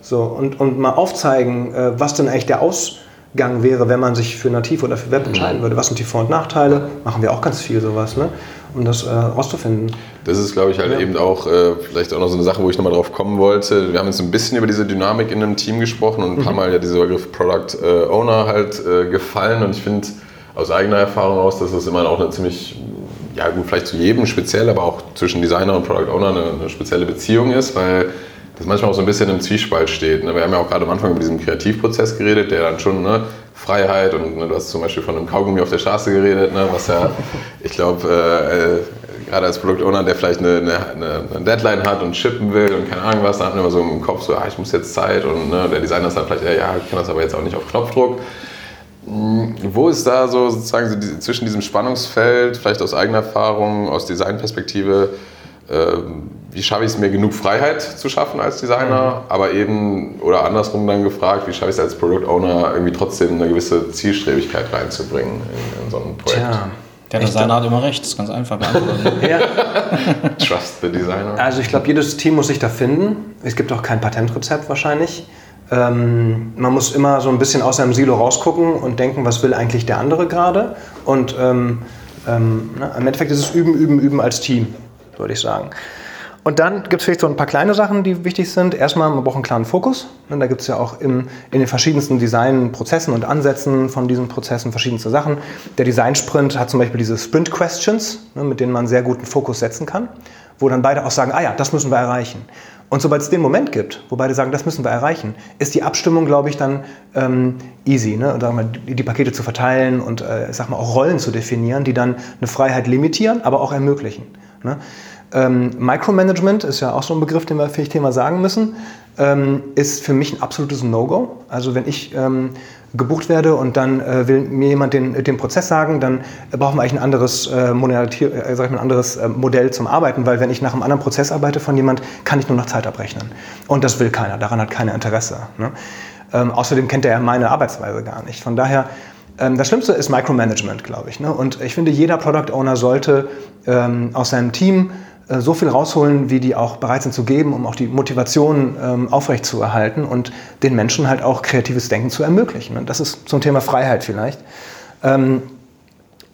So, und, und mal aufzeigen, äh, was denn eigentlich der Ausgang wäre, wenn man sich für nativ oder für Web mhm. entscheiden würde. Was sind die Vor- und Nachteile? Machen wir auch ganz viel sowas. Ne? um das äh, rauszufinden. Das ist, glaube ich, halt ja. eben auch äh, vielleicht auch noch so eine Sache, wo ich nochmal drauf kommen wollte. Wir haben jetzt ein bisschen über diese Dynamik in einem Team gesprochen und ein mhm. paar Mal ja dieser Begriff Product äh, Owner halt äh, gefallen und ich finde aus eigener Erfahrung aus, dass das immer auch eine ziemlich, ja gut, vielleicht zu jedem speziell, aber auch zwischen Designer und Product Owner eine, eine spezielle Beziehung ist, weil das manchmal auch so ein bisschen im Zwiespalt steht. Ne? Wir haben ja auch gerade am Anfang über diesen Kreativprozess geredet, der dann schon ne, Freiheit und ne, du hast zum Beispiel von einem Kaugummi auf der Straße geredet, ne, was ja, ich glaube, äh, äh, gerade als Produktowner, der vielleicht eine, eine, eine, Deadline hat und shippen will und keine Ahnung was, dann hat man immer so im Kopf so, ah, ich muss jetzt Zeit und ne, der Designer dann vielleicht, ja, ich kann das aber jetzt auch nicht auf Knopfdruck. Hm, wo ist da so sozusagen zwischen diesem Spannungsfeld, vielleicht aus eigener Erfahrung, aus Designperspektive, ähm, wie schaffe ich es mir genug Freiheit zu schaffen als Designer, mhm. aber eben, oder andersrum dann gefragt, wie schaffe ich es als Product Owner irgendwie trotzdem eine gewisse Zielstrebigkeit reinzubringen in, in so ein Projekt. Tja. Der Designer hat immer recht, das ist ganz einfach ja. Trust the Designer. Also ich glaube, jedes Team muss sich da finden. Es gibt auch kein Patentrezept wahrscheinlich. Ähm, man muss immer so ein bisschen aus seinem Silo rausgucken und denken, was will eigentlich der andere gerade. Und ähm, ähm, na, im Endeffekt ist es üben, üben, üben als Team würde ich sagen. Und dann gibt es vielleicht so ein paar kleine Sachen, die wichtig sind. Erstmal, man braucht einen klaren Fokus. Und da gibt es ja auch im, in den verschiedensten Designprozessen und Ansätzen von diesen Prozessen verschiedenste Sachen. Der Design-Sprint hat zum Beispiel diese Sprint-Questions, ne, mit denen man sehr guten Fokus setzen kann, wo dann beide auch sagen, ah ja, das müssen wir erreichen. Und sobald es den Moment gibt, wo beide sagen, das müssen wir erreichen, ist die Abstimmung, glaube ich, dann ähm, easy. Ne? Sagen wir, die, die, Pakete zu verteilen und äh, sag mal, auch Rollen zu definieren, die dann eine Freiheit limitieren, aber auch ermöglichen. Ne? Ähm, Micromanagement ist ja auch so ein Begriff, den wir vielleicht Thema sagen müssen, ähm, ist für mich ein absolutes No-Go. Also wenn ich ähm, gebucht werde und dann äh, will mir jemand den, den Prozess sagen, dann brauchen wir eigentlich ein anderes, äh, äh, mal, ein anderes äh, Modell zum Arbeiten, weil wenn ich nach einem anderen Prozess arbeite von jemand, kann ich nur noch Zeit abrechnen. Und das will keiner, daran hat keiner Interesse. Ne? Ähm, außerdem kennt er ja meine Arbeitsweise gar nicht. Von daher ähm, das Schlimmste ist Micromanagement, glaube ich. Ne? Und ich finde, jeder Product Owner sollte ähm, aus seinem Team so viel rausholen, wie die auch bereit sind zu geben, um auch die Motivation ähm, aufrechtzuerhalten und den Menschen halt auch kreatives Denken zu ermöglichen. Und das ist zum Thema Freiheit vielleicht. Ähm,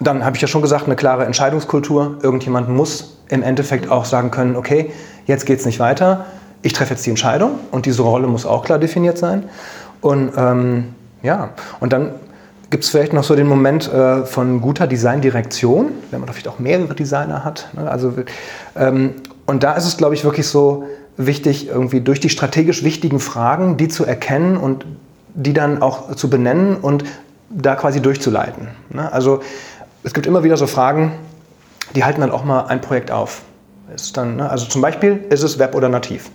dann habe ich ja schon gesagt, eine klare Entscheidungskultur. Irgendjemand muss im Endeffekt auch sagen können, okay, jetzt geht es nicht weiter, ich treffe jetzt die Entscheidung und diese Rolle muss auch klar definiert sein. Und ähm, ja, und dann Gibt es vielleicht noch so den Moment äh, von guter Designdirektion, wenn man vielleicht auch mehrere Designer hat? Ne? Also, ähm, und da ist es, glaube ich, wirklich so wichtig, irgendwie durch die strategisch wichtigen Fragen, die zu erkennen und die dann auch zu benennen und da quasi durchzuleiten. Ne? Also es gibt immer wieder so Fragen, die halten dann auch mal ein Projekt auf. Ist dann, ne? Also zum Beispiel, ist es Web oder nativ?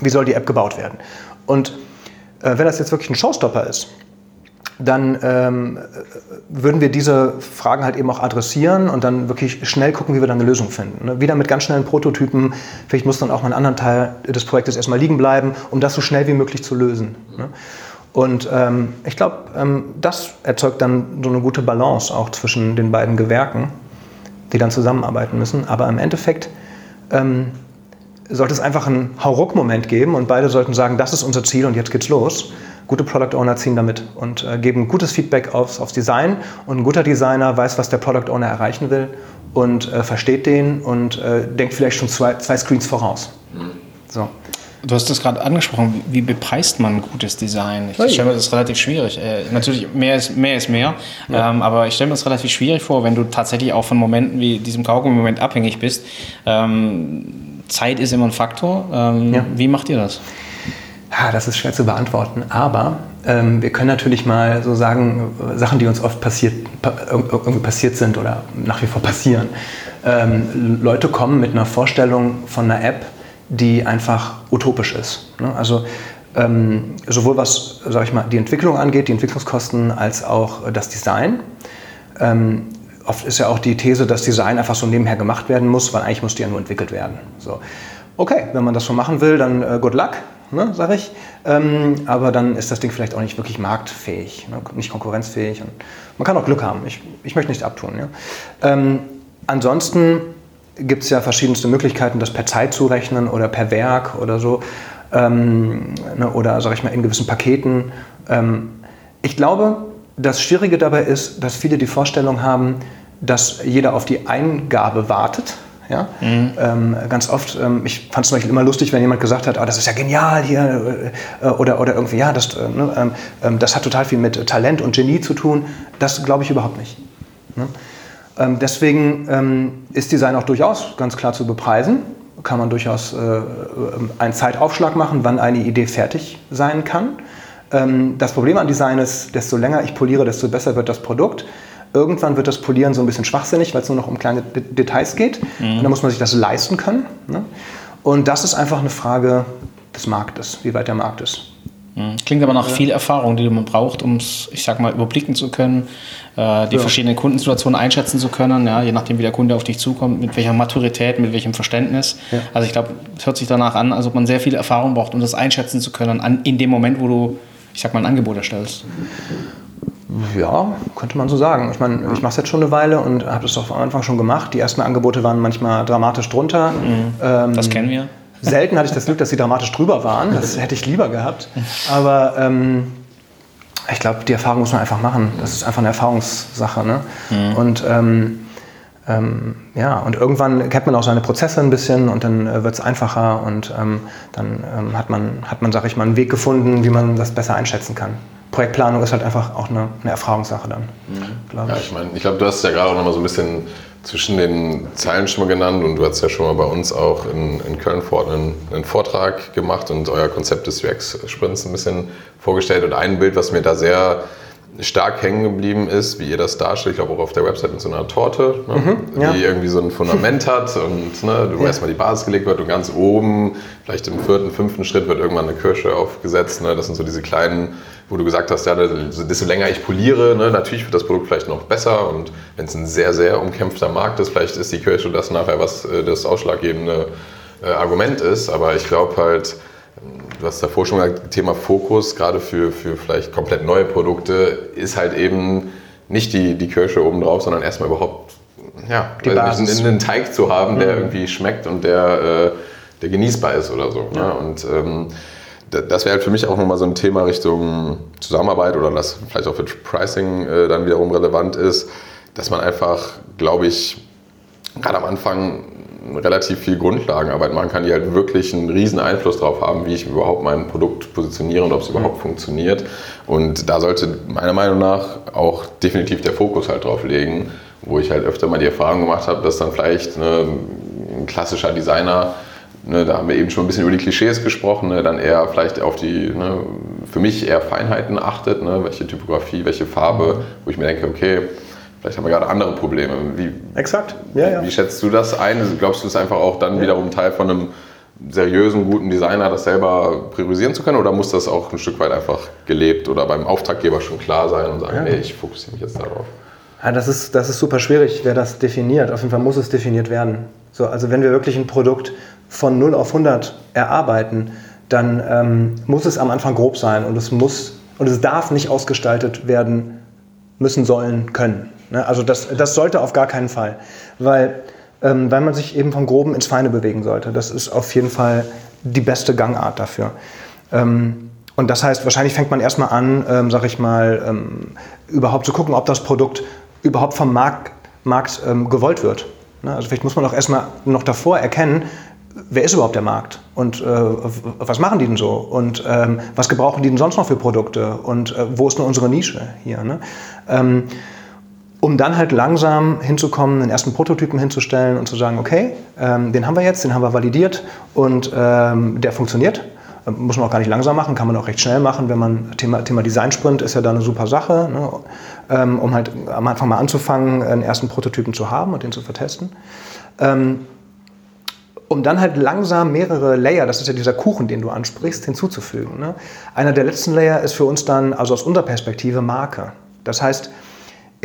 Wie soll die App gebaut werden? Und äh, wenn das jetzt wirklich ein Showstopper ist, dann ähm, würden wir diese Fragen halt eben auch adressieren und dann wirklich schnell gucken, wie wir dann eine Lösung finden. Ne? Wieder mit ganz schnellen Prototypen. Vielleicht muss dann auch mal ein anderer Teil des Projektes erstmal liegen bleiben, um das so schnell wie möglich zu lösen. Ne? Und ähm, ich glaube, ähm, das erzeugt dann so eine gute Balance auch zwischen den beiden Gewerken, die dann zusammenarbeiten müssen. Aber im Endeffekt ähm, sollte es einfach einen Hauruck-Moment geben und beide sollten sagen, das ist unser Ziel und jetzt geht's los gute Product Owner ziehen damit und äh, geben gutes Feedback aufs, aufs Design. Und ein guter Designer weiß, was der Product Owner erreichen will und äh, versteht den und äh, denkt vielleicht schon zwei, zwei Screens voraus. Mhm. So. Du hast das gerade angesprochen, wie bepreist man gutes Design? Ich stelle mir das relativ schwierig. Äh, natürlich, mehr ist mehr, ist mehr ja. ähm, aber ich stelle mir das relativ schwierig vor, wenn du tatsächlich auch von Momenten wie diesem Kaugummi-Moment abhängig bist. Ähm, Zeit ist immer ein Faktor. Ähm, ja. Wie macht ihr das? Ja, das ist schwer zu beantworten, aber ähm, wir können natürlich mal so sagen, Sachen, die uns oft passiert, irgendwie passiert sind oder nach wie vor passieren. Ähm, Leute kommen mit einer Vorstellung von einer App, die einfach utopisch ist. Ne? Also ähm, sowohl was, sag ich mal, die Entwicklung angeht, die Entwicklungskosten, als auch das Design. Ähm, oft ist ja auch die These, dass Design einfach so nebenher gemacht werden muss, weil eigentlich muss die ja nur entwickelt werden. So. Okay, wenn man das so machen will, dann äh, good luck ne, sage ich. Ähm, aber dann ist das Ding vielleicht auch nicht wirklich marktfähig, ne, nicht konkurrenzfähig. Und man kann auch Glück haben. Ich, ich möchte nichts abtun. Ja. Ähm, ansonsten gibt es ja verschiedenste Möglichkeiten, das per Zeit zu rechnen oder per Werk oder so. Ähm, ne, oder sage ich mal in gewissen Paketen. Ähm, ich glaube, das Schwierige dabei ist, dass viele die Vorstellung haben, dass jeder auf die Eingabe wartet ja? Mhm. Ähm, ganz oft, ähm, ich fand es zum Beispiel immer lustig, wenn jemand gesagt hat, oh, das ist ja genial hier äh, oder, oder irgendwie, ja, das, äh, ne, ähm, ähm das hat total viel mit Talent und Genie zu tun. Das glaube ich überhaupt nicht. Ne? Ähm, deswegen ähm, ist Design auch durchaus ganz klar zu bepreisen. Kann man durchaus äh, einen Zeitaufschlag machen, wann eine Idee fertig sein kann. das Problem an Design ist, desto länger ich poliere, desto besser wird das Produkt. Irgendwann wird das Polieren so ein bisschen schwachsinnig, weil es nur noch um kleine D Details geht. Mhm. Und dann muss man sich das leisten können. Ne? Und das ist einfach eine Frage des Marktes, wie weit der Markt ist. Mhm. Klingt aber nach ja. viel Erfahrung, die man braucht, um es, ich sag mal, überblicken zu können, äh, die ja. verschiedenen Kundensituationen einschätzen zu können, ja, je nachdem, wie der Kunde auf dich zukommt, mit welcher Maturität, mit welchem Verständnis. Ja. Also ich glaube, es hört sich danach an, als ob man sehr viel Erfahrung braucht, um das einschätzen zu können, an, in dem Moment, wo du, ich sag mal, ein Angebot erstellst. Ja, könnte man so sagen. Ich meine, ich mache es jetzt schon eine Weile und habe das auch am Anfang schon gemacht. Die ersten Angebote waren manchmal dramatisch drunter. Mhm. Ähm, das kennen wir. Selten hatte ich das Glück, dass sie dramatisch drüber waren. Das hätte ich lieber gehabt. Aber ähm, ich glaube, die Erfahrung muss man einfach machen. Das ist einfach eine Erfahrungssache. Ne? Mhm. Und ähm, ähm, ja, und irgendwann kennt man auch seine Prozesse ein bisschen und dann äh, wird es einfacher und ähm, dann ähm, hat man, hat man, sag ich mal, einen Weg gefunden, wie man das besser einschätzen kann. Projektplanung ist halt einfach auch eine, eine Erfahrungssache dann. Mhm. Ja, ich meine, ich glaube, du hast ja gerade auch noch mal so ein bisschen zwischen den Zeilen schon mal genannt und du hast ja schon mal bei uns auch in, in Köln vor einen, einen, Vortrag gemacht und euer Konzept des UX-Sprints ein bisschen vorgestellt. Und ein Bild, was mir da sehr stark hängen geblieben ist, wie ihr das darstellt, ich glaube auch auf der Website mit so einer Torte, ne? mhm, ja. die irgendwie so ein Fundament hat und ne, wo ja. erstmal die Basis gelegt wird und ganz oben, vielleicht im vierten, fünften Schritt wird irgendwann eine Kirsche aufgesetzt. Ne? Das sind so diese kleinen, wo du gesagt hast, ja, desto länger ich poliere, ne, natürlich wird das Produkt vielleicht noch besser und wenn es ein sehr, sehr umkämpfter Markt ist, vielleicht ist die Kirsche das nachher, was äh, das ausschlaggebende äh, Argument ist, aber ich glaube halt, du hast davor schon gesagt, Thema Fokus, gerade für, für vielleicht komplett neue Produkte, ist halt eben nicht die, die Kirsche oben drauf, sondern erstmal überhaupt ja, die Basis. einen, einen Teig zu haben, der mhm. irgendwie schmeckt und der, äh, der genießbar ist oder so. Ne? Ja. Ne? Und ähm, das wäre halt für mich auch nochmal so ein Thema Richtung Zusammenarbeit oder das vielleicht auch für Pricing äh, dann wiederum relevant ist, dass man einfach, glaube ich, gerade am Anfang relativ viel Grundlagenarbeit machen kann, die halt wirklich einen riesen Einfluss darauf haben, wie ich überhaupt mein Produkt positioniere und ob es überhaupt funktioniert. Und da sollte meiner Meinung nach auch definitiv der Fokus halt drauf legen, wo ich halt öfter mal die Erfahrung gemacht habe, dass dann vielleicht ne, ein klassischer Designer Ne, da haben wir eben schon ein bisschen über die Klischees gesprochen, ne, dann eher vielleicht auf die, ne, für mich eher Feinheiten achtet, ne, welche Typografie, welche Farbe, wo ich mir denke, okay, Vielleicht haben wir gerade andere Probleme. Wie, Exakt. Ja, ja. Wie schätzt du das ein? Glaubst du, es ist einfach auch dann ja. wiederum Teil von einem seriösen, guten Designer das selber priorisieren zu können? Oder muss das auch ein Stück weit einfach gelebt oder beim Auftraggeber schon klar sein und sagen, ja. nee, ich fokussiere mich jetzt darauf? Ja, das, ist, das ist super schwierig, wer das definiert. Auf jeden Fall muss es definiert werden. So, also wenn wir wirklich ein Produkt von 0 auf 100 erarbeiten, dann ähm, muss es am Anfang grob sein und es muss und es darf nicht ausgestaltet werden müssen, sollen, können. Ne? Also das, das sollte auf gar keinen Fall, weil, ähm, weil man sich eben vom Groben ins Feine bewegen sollte. Das ist auf jeden Fall die beste Gangart dafür. Ähm, und das heißt, wahrscheinlich fängt man erstmal an, ähm, sag ich mal, ähm, überhaupt zu gucken, ob das Produkt überhaupt vom Markt, Markt ähm, gewollt wird. Ne? Also vielleicht muss man auch erstmal noch davor erkennen, wer ist überhaupt der Markt und äh, was machen die denn so und ähm, was gebrauchen die denn sonst noch für Produkte und äh, wo ist nur unsere Nische hier. Ne? Um dann halt langsam hinzukommen, den ersten Prototypen hinzustellen und zu sagen, okay, ähm, den haben wir jetzt, den haben wir validiert und ähm, der funktioniert. Ähm, muss man auch gar nicht langsam machen, kann man auch recht schnell machen, wenn man Thema, Thema Design Sprint ist ja da eine super Sache, ne? Ähm, um halt am Anfang mal anzufangen, einen ersten Prototypen zu haben und den zu vertesten. Ähm, um dann halt langsam mehrere Layer, das ist ja dieser Kuchen, den du ansprichst, hinzuzufügen. Ne? Einer der letzten Layer ist für uns dann, also aus unserer Perspektive, Marke. Das heißt,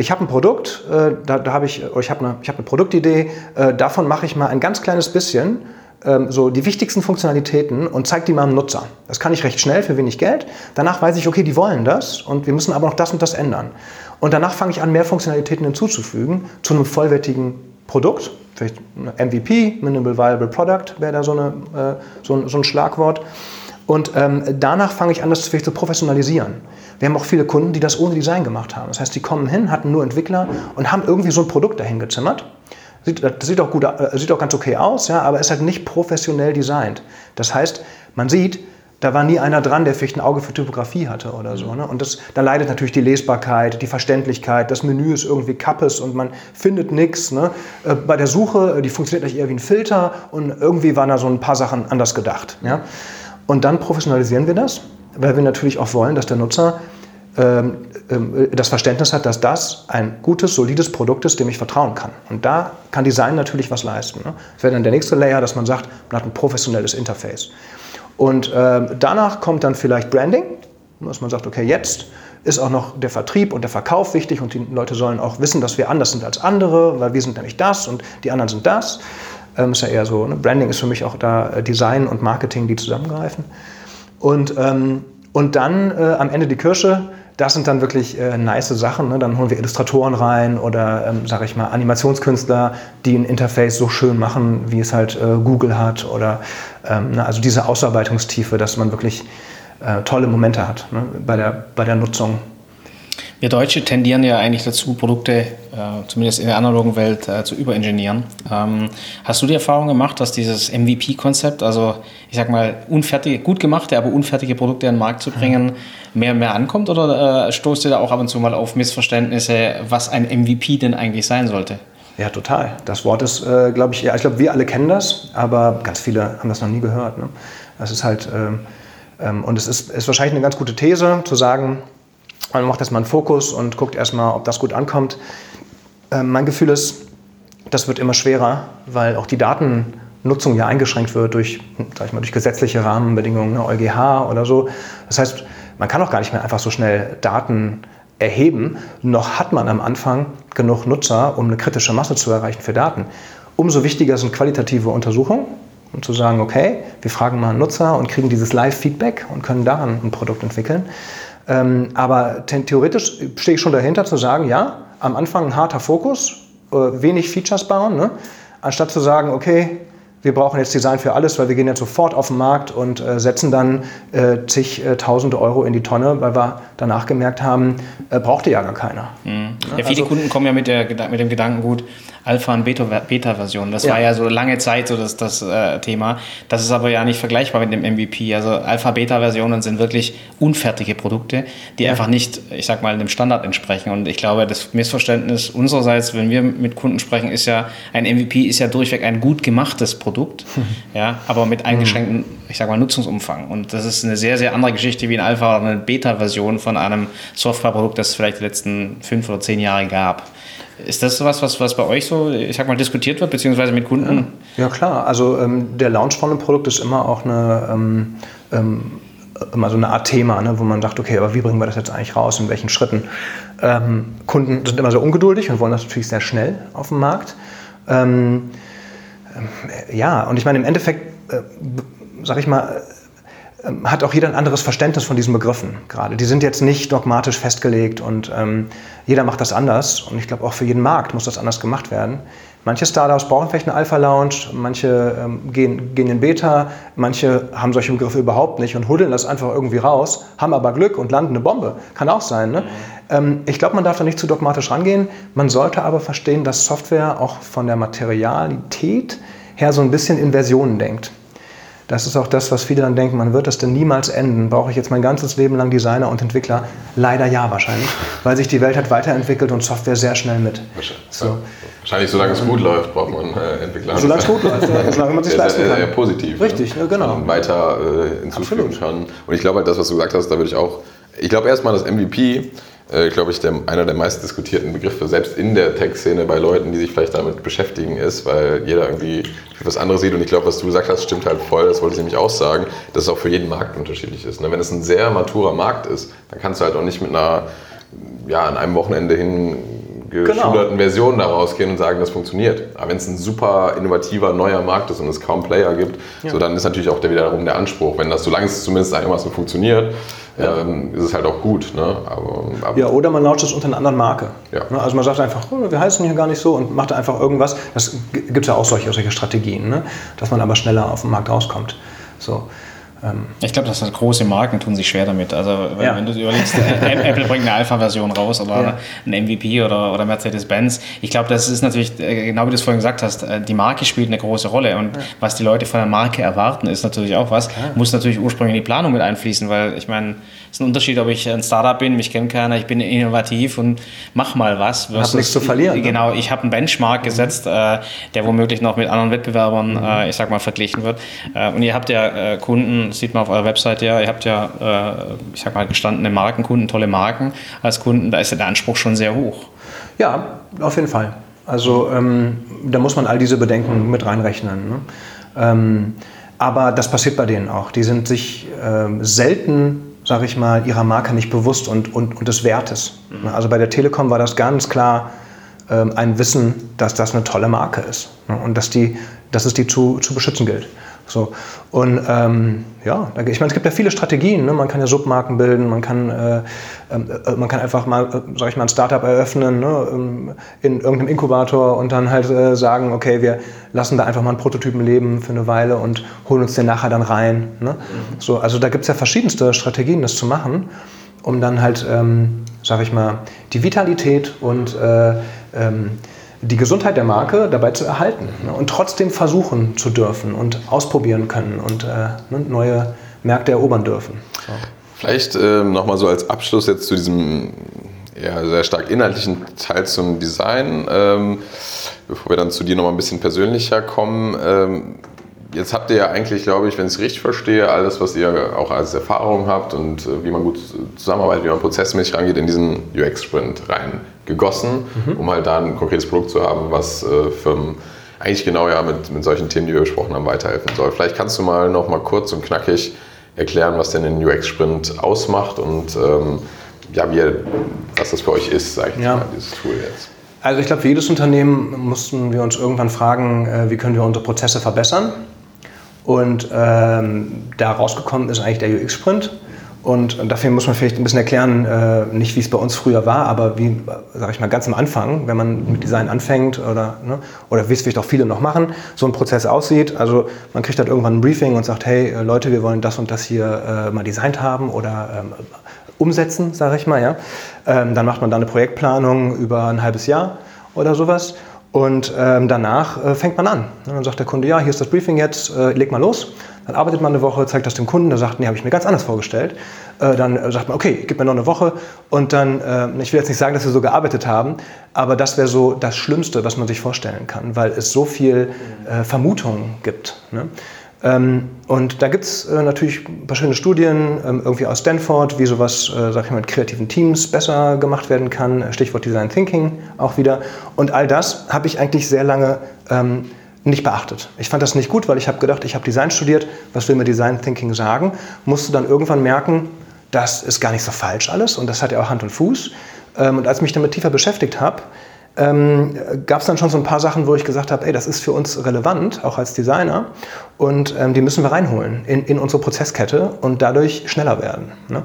ich habe ein Produkt, äh, da, da habe ich, ich habe eine, hab eine Produktidee, äh, davon mache ich mal ein ganz kleines bisschen, ähm, so die wichtigsten Funktionalitäten und zeige die mal dem Nutzer. Das kann ich recht schnell für wenig Geld. Danach weiß ich, okay, die wollen das und wir müssen aber noch das und das ändern. Und danach fange ich an, mehr Funktionalitäten hinzuzufügen zu einem vollwertigen Produkt vielleicht MVP, Minimal Viable Product wäre da so, eine, äh, so, so, ein Schlagwort. Und ähm, danach fange ich an, das vielleicht zu professionalisieren. Wir haben auch viele Kunden, die das ohne Design gemacht haben. Das heißt, die kommen hin, hatten nur Entwickler und haben irgendwie so ein Produkt dahin gezimmert. Sieht, das sieht auch, gut, äh, sieht auch ganz okay aus, ja, aber ist halt nicht professionell designt. Das heißt, man sieht, da war nie einer dran, der vielleicht ein Auge für Typografie hatte oder so. Ne? Und das, da leidet natürlich die Lesbarkeit, die Verständlichkeit, das Menü ist irgendwie kappes und man findet nichts. Ne? Äh, bei der Suche, die funktioniert eigentlich eher wie ein Filter und irgendwie waren da so ein paar Sachen anders gedacht. Ja? Und dann professionalisieren wir das, weil wir natürlich auch wollen, dass der Nutzer ähm, ähm, das Verständnis hat, dass das ein gutes, solides Produkt ist, dem ich vertrauen kann. Und da kann Design natürlich was leisten. Ne? Das wäre dann der nächste Layer, dass man sagt, man hat ein professionelles Interface. Und äh, danach kommt dann vielleicht Branding, dass man sagt, okay, jetzt ist auch noch der Vertrieb und der Verkauf wichtig und die Leute sollen auch wissen, dass wir anders sind als andere, weil wir sind nämlich das und die anderen sind das. Ähm, ist ja eher so, ne? Branding ist für mich auch da äh, Design und Marketing, die zusammengreifen. Und, ähm, und dann äh, am Ende die Kirsche, das sind dann wirklich äh, nice Sachen. Ne? Dann holen wir Illustratoren rein oder, ähm, sage ich mal, Animationskünstler, die ein Interface so schön machen, wie es halt äh, Google hat. Oder ähm, na, also diese Ausarbeitungstiefe, dass man wirklich äh, tolle Momente hat ne? bei, der, bei der Nutzung wir Deutsche tendieren ja eigentlich dazu, Produkte, äh, zumindest in der analogen Welt, äh, zu überingenieren. Ähm, hast du die Erfahrung gemacht, dass dieses MVP-Konzept, also ich sag mal, unfertige, gut gemachte, aber unfertige Produkte an den Markt zu bringen, mehr und mehr ankommt? Oder äh, stoßt ihr da auch ab und zu mal auf Missverständnisse, was ein MVP denn eigentlich sein sollte? Ja, total. Das Wort ist, äh, glaube ich, ja, ich glaube, wir alle kennen das, aber ganz viele haben das noch nie gehört. Ne? Das ist halt, ähm, ähm, und es ist, ist wahrscheinlich eine ganz gute These, zu sagen, man macht erstmal einen Fokus und guckt erstmal, ob das gut ankommt. Ähm, mein Gefühl ist, das wird immer schwerer, weil auch die Datennutzung ja eingeschränkt wird durch, sag ich mal, durch gesetzliche Rahmenbedingungen, ne, EuGH oder so. Das heißt, man kann auch gar nicht mehr einfach so schnell Daten erheben, noch hat man am Anfang genug Nutzer, um eine kritische Masse zu erreichen für Daten. Umso wichtiger sind qualitative Untersuchungen, um zu sagen, okay, wir fragen mal einen Nutzer und kriegen dieses Live-Feedback und können daran ein Produkt entwickeln. Ähm, aber theoretisch stehe ich schon dahinter zu sagen, ja, am Anfang ein harter Fokus, äh, wenig Features bauen, ne? anstatt zu sagen, okay, wir brauchen jetzt Design für alles, weil wir gehen jetzt sofort auf den Markt und äh, setzen dann äh, zig äh, Euro in die Tonne, weil wir danach gemerkt haben, äh, brauchte ja gar keiner. Mhm. Ja, viele also, Kunden kommen ja mit, der, mit dem Gedanken, gut, Alpha- und Beta-Version. Das ja. war ja so lange Zeit so das, das äh, Thema. Das ist aber ja nicht vergleichbar mit dem MVP. Also Alpha-Beta-Versionen sind wirklich unfertige Produkte, die ja. einfach nicht, ich sag mal, dem Standard entsprechen. Und ich glaube, das Missverständnis unsererseits, wenn wir mit Kunden sprechen, ist ja, ein MVP ist ja durchweg ein gut gemachtes Produkt, ja, aber mit eingeschränktem, ich sag mal, Nutzungsumfang. Und das ist eine sehr, sehr andere Geschichte wie ein Alpha- oder eine Beta-Version von einem Softwareprodukt, das es vielleicht die letzten fünf oder zehn Jahre gab. Ist das sowas, was, was bei euch so, ich sag mal, diskutiert wird, beziehungsweise mit Kunden? Ja, klar. Also ähm, der Launch von einem Produkt ist immer auch eine, ähm, ähm, immer so eine Art Thema, ne, wo man sagt, okay, aber wie bringen wir das jetzt eigentlich raus, in welchen Schritten? Ähm, Kunden sind immer sehr ungeduldig und wollen das natürlich sehr schnell auf dem Markt. Ähm, äh, ja, und ich meine, im Endeffekt, äh, sag ich mal, ähm, hat auch jeder ein anderes Verständnis von diesen Begriffen gerade. Die sind jetzt nicht dogmatisch festgelegt und ähm, jeder macht das anders. Und ich glaube, auch für jeden Markt muss das anders gemacht werden. Manche Startups brauchen vielleicht eine Alpha-Lounge, manche ähm, gehen, gehen in Beta, manche haben solche Begriffe überhaupt nicht und huddeln das einfach irgendwie raus, haben aber Glück und landen eine Bombe. Kann auch sein. Ne? Ähm, ich glaube, man darf da nicht zu dogmatisch rangehen. Man sollte aber verstehen, dass Software auch von der Materialität her so ein bisschen in Versionen denkt. Das ist auch das, was viele dann denken, man wird das denn niemals enden. Brauche ich jetzt mein ganzes Leben lang Designer und Entwickler? Leider ja wahrscheinlich, weil sich die Welt hat weiterentwickelt und Software sehr schnell mit. So. Wahrscheinlich, solange es gut läuft, braucht man äh, Entwickler. Solange es gut läuft, solange man sich leisten kann. sehr positiv. Richtig, ne? genau. Und weiter äh, hinzufügen Absolut. kann. Und ich glaube halt, das, was du gesagt hast, da würde ich auch, ich glaube erstmal, das MVP, äh, glaube ich, der, einer der meist diskutierten Begriffe, selbst in der Tech-Szene bei Leuten, die sich vielleicht damit beschäftigen, ist, weil jeder irgendwie was anderes sieht. Und ich glaube, was du gesagt hast, stimmt halt voll, das wollte ich nämlich auch sagen, dass es auch für jeden Markt unterschiedlich ist. Ne? Wenn es ein sehr maturer Markt ist, dann kannst du halt auch nicht mit einer, ja, an einem Wochenende hin geschuderten Version da rausgehen und sagen, das funktioniert. Aber wenn es ein super innovativer neuer Markt ist und es kaum Player gibt, so dann ist natürlich auch der wiederum der Anspruch. Wenn das, solange es zumindest einigermaßen funktioniert, ähm, ist es halt auch gut. Ne? Aber, aber Ja, oder man launcht es unter einer anderen Marke. Ja. Ne, Also man sagt einfach, oh, wir heißen hier gar nicht so und macht einfach irgendwas. Das gibt es ja auch solche, solche Strategien, ne? dass man aber schneller auf den Markt rauskommt. So. Ähm, Ich glaube, dass das große Marken tun sich schwer damit. Also wenn, Ja. wenn du überlegst, äh, Apple bringt eine Alpha-Version raus oder Ja. ein MVP oder, oder Mercedes-Benz. Ich glaube, das ist natürlich, äh, genau wie du es vorhin gesagt hast, äh, die Marke spielt eine große Rolle. Und was die Leute von der Marke erwarten, ist natürlich auch was. Muss natürlich ursprünglich in die Planung mit einfließen, weil ich meine, es ist ein Unterschied, ob ich ein Startup bin, mich kennt keiner, ich bin innovativ und mach mal was. versus- nichts zu verlieren, ne? Genau, ich habe einen Benchmark gesetzt, äh, der womöglich noch mit anderen Wettbewerbern, äh, ich sag mal, verglichen wird. Und ihr habt ja äh, Kunden, sieht man auf eurer Webseite ja, ihr habt ja, äh, ich sag mal, gestandene Markenkunden, tolle Marken als Kunden, da ist ja der Anspruch schon sehr hoch. Ja, auf jeden Fall. Also ähm, da muss man all diese Bedenken mit reinrechnen. Ne? Ähm, aber das passiert bei denen auch. Die sind sich ähm, selten, sage ich mal, ihrer Marke nicht bewusst und, und, und des Wertes. Ne? Also bei der Telekom war das ganz klar ähm, ein Wissen, dass das eine tolle Marke ist ne? und dass, die, dass es die zu, zu beschützen gilt. So. Und ähm, ja, ich meine, es gibt ja viele Strategien. Ne? Man kann ja Submarken bilden, man kann, äh, ähm, äh, man kann einfach mal, äh, sag ich mal, ein Startup eröffnen ne? ähm, in irgendeinem Inkubator und dann halt äh, sagen, okay, wir lassen da einfach mal einen Prototypen leben für eine Weile und holen uns den nachher dann rein. Ne? So, also da gibt es ja verschiedenste Strategien, das zu machen, um dann halt, ähm, sag ich mal, die Vitalität und äh, ähm, die Gesundheit der Marke dabei zu erhalten ne? und trotzdem versuchen zu dürfen und ausprobieren können und äh, ne, neue Märkte erobern dürfen. So. Vielleicht ähm, nochmal so als Abschluss jetzt zu diesem ja, sehr stark inhaltlichen Teil zum Design, ähm, bevor wir dann zu dir nochmal ein bisschen persönlicher kommen. Ähm, jetzt habt ihr ja eigentlich, glaube ich, wenn ich es richtig verstehe, alles, was ihr auch als Erfahrung habt und äh, wie man gut zusammenarbeitet, wie man prozessmäßig rangeht, in diesen UX-Sprint reingegossen, um halt da ein konkretes Produkt zu haben, was äh, Firmen eigentlich genau ja mit, mit solchen Themen, die wir besprochen haben, weiterhelfen soll. Vielleicht kannst du mal noch mal kurz und knackig erklären, was denn den UX-Sprint ausmacht und ähm, ja, wie was das für euch ist, sage ich Ja. mal, dieses Tool jetzt. Also ich glaube, für jedes Unternehmen mussten wir uns irgendwann fragen, äh, wie können wir unsere Prozesse verbessern. Und ähm, da rausgekommen ist eigentlich der UX-Sprint. Und dafür muss man vielleicht ein bisschen erklären, äh, nicht wie es bei uns früher war, aber wie, sage ich mal, ganz am Anfang, wenn man mit Design anfängt oder, ne, oder wie es vielleicht auch viele noch machen, so ein Prozess aussieht. Also man kriegt dann irgendwann ein Briefing und sagt, hey äh, Leute, wir wollen das und das hier äh, mal designt haben oder ähm, umsetzen, sage ich mal. Ja? Ähm, dann macht man da eine Projektplanung über ein halbes Jahr oder sowas. Und ähm, danach äh, fängt man an. Und dann sagt der Kunde, ja, hier ist das Briefing jetzt, äh, leg mal los. Dann arbeitet man eine Woche, zeigt das dem Kunden, der sagt, nee, habe ich mir ganz anders vorgestellt. Äh, dann äh, sagt man, okay, gib mir noch eine Woche. Und dann, äh, ich will jetzt nicht sagen, dass wir so gearbeitet haben, aber das wäre so das Schlimmste, was man sich vorstellen kann, weil es so viel äh, Vermutungen gibt. Ne? Ähm, und da gibt es äh, natürlich ein paar schöne Studien, ähm, irgendwie aus Stanford, wie sowas, äh, sag ich mal, mit kreativen Teams besser gemacht werden kann. Stichwort Design Thinking auch wieder. Und all das habe ich eigentlich sehr lange ähm, nicht beachtet. Ich fand das nicht gut, weil ich habe gedacht, ich habe Design studiert, was will mir Design Thinking sagen? Musste dann irgendwann merken, das ist gar nicht so falsch alles und das hat ja auch Hand und Fuß. Und als ich mich damit tiefer beschäftigt habe, ähm, gab es dann schon so ein paar Sachen, wo ich gesagt habe, ey, das ist für uns relevant, auch als Designer, und ähm, die müssen wir reinholen in, in unsere Prozesskette und dadurch schneller werden. Ne?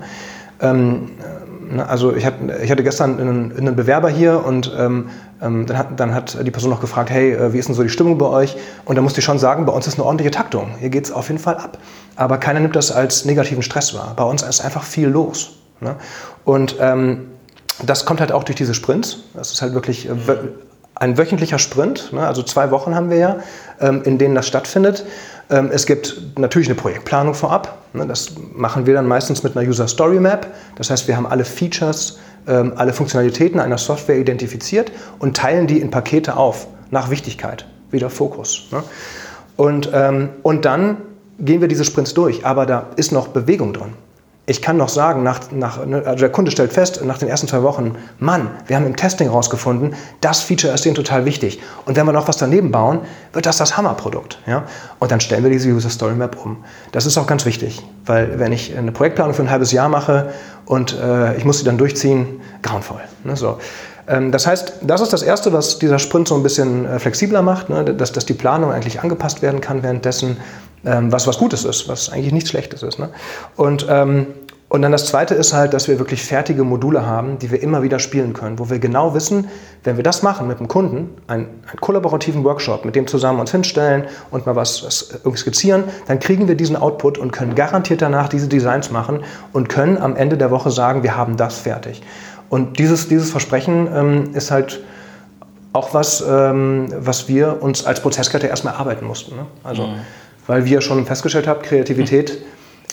Ähm, ne, also ich hatte, gestern einen, Bewerber hier und ähm, ähm, dann, hat, dann, hat, die Person noch gefragt, hey, äh, wie ist denn so die Stimmung bei euch? Und da musste ich schon sagen, bei uns ist eine ordentliche Taktung. Hier geht es auf jeden Fall ab. Aber keiner nimmt das als negativen Stress wahr. Bei uns ist einfach viel los. Ne? Und ähm, das kommt halt auch durch diese Sprints. Das ist halt wirklich äh, ein wöchentlicher Sprint, ne? also zwei Wochen haben wir ja, ähm, in denen das stattfindet. Ähm, es gibt natürlich eine Projektplanung vorab. Ne? Das machen wir dann meistens mit einer User Story Map. Das heißt, wir haben alle Features, ähm, alle Funktionalitäten einer Software identifiziert und teilen die in Pakete auf, nach Wichtigkeit, wieder Fokus. Ne? Und, und dann gehen wir diese Sprints durch, aber da ist noch Bewegung drin ich kann noch sagen, nach, nach, ne, also der Kunde stellt fest, nach den ersten zwei Wochen, Mann, wir haben im Testing rausgefunden, das Feature ist denen total wichtig. Und wenn wir noch was daneben bauen, wird das das Hammerprodukt. Ja? Und dann stellen wir diese User Story Map um. Das ist auch ganz wichtig, weil wenn ich eine Projektplanung für ein halbes Jahr mache und äh, ich muss sie dann durchziehen, grauenvoll. Ne? So. Ähm, das heißt, das ist das Erste, was dieser Sprint so ein bisschen äh, flexibler macht, ne? dass, dass die Planung eigentlich angepasst werden kann währenddessen ähm, was was Gutes ist, was eigentlich nichts Schlechtes ist. Ne? Und, ähm, und dann das Zweite ist halt, dass wir wirklich fertige Module haben, die wir immer wieder spielen können, wo wir genau wissen, wenn wir das machen mit dem Kunden, einen, einen kollaborativen Workshop, mit dem zusammen uns hinstellen und mal was, was skizzieren, dann kriegen wir diesen Output und können garantiert danach diese Designs machen und können am Ende der Woche sagen, wir haben das fertig. Und dieses, dieses Versprechen ähm, ist halt auch was, ähm, was wir uns als Prozesskette erstmal erarbeiten mussten. Ne? Also mhm weil wie ihr schon festgestellt habt, Kreativität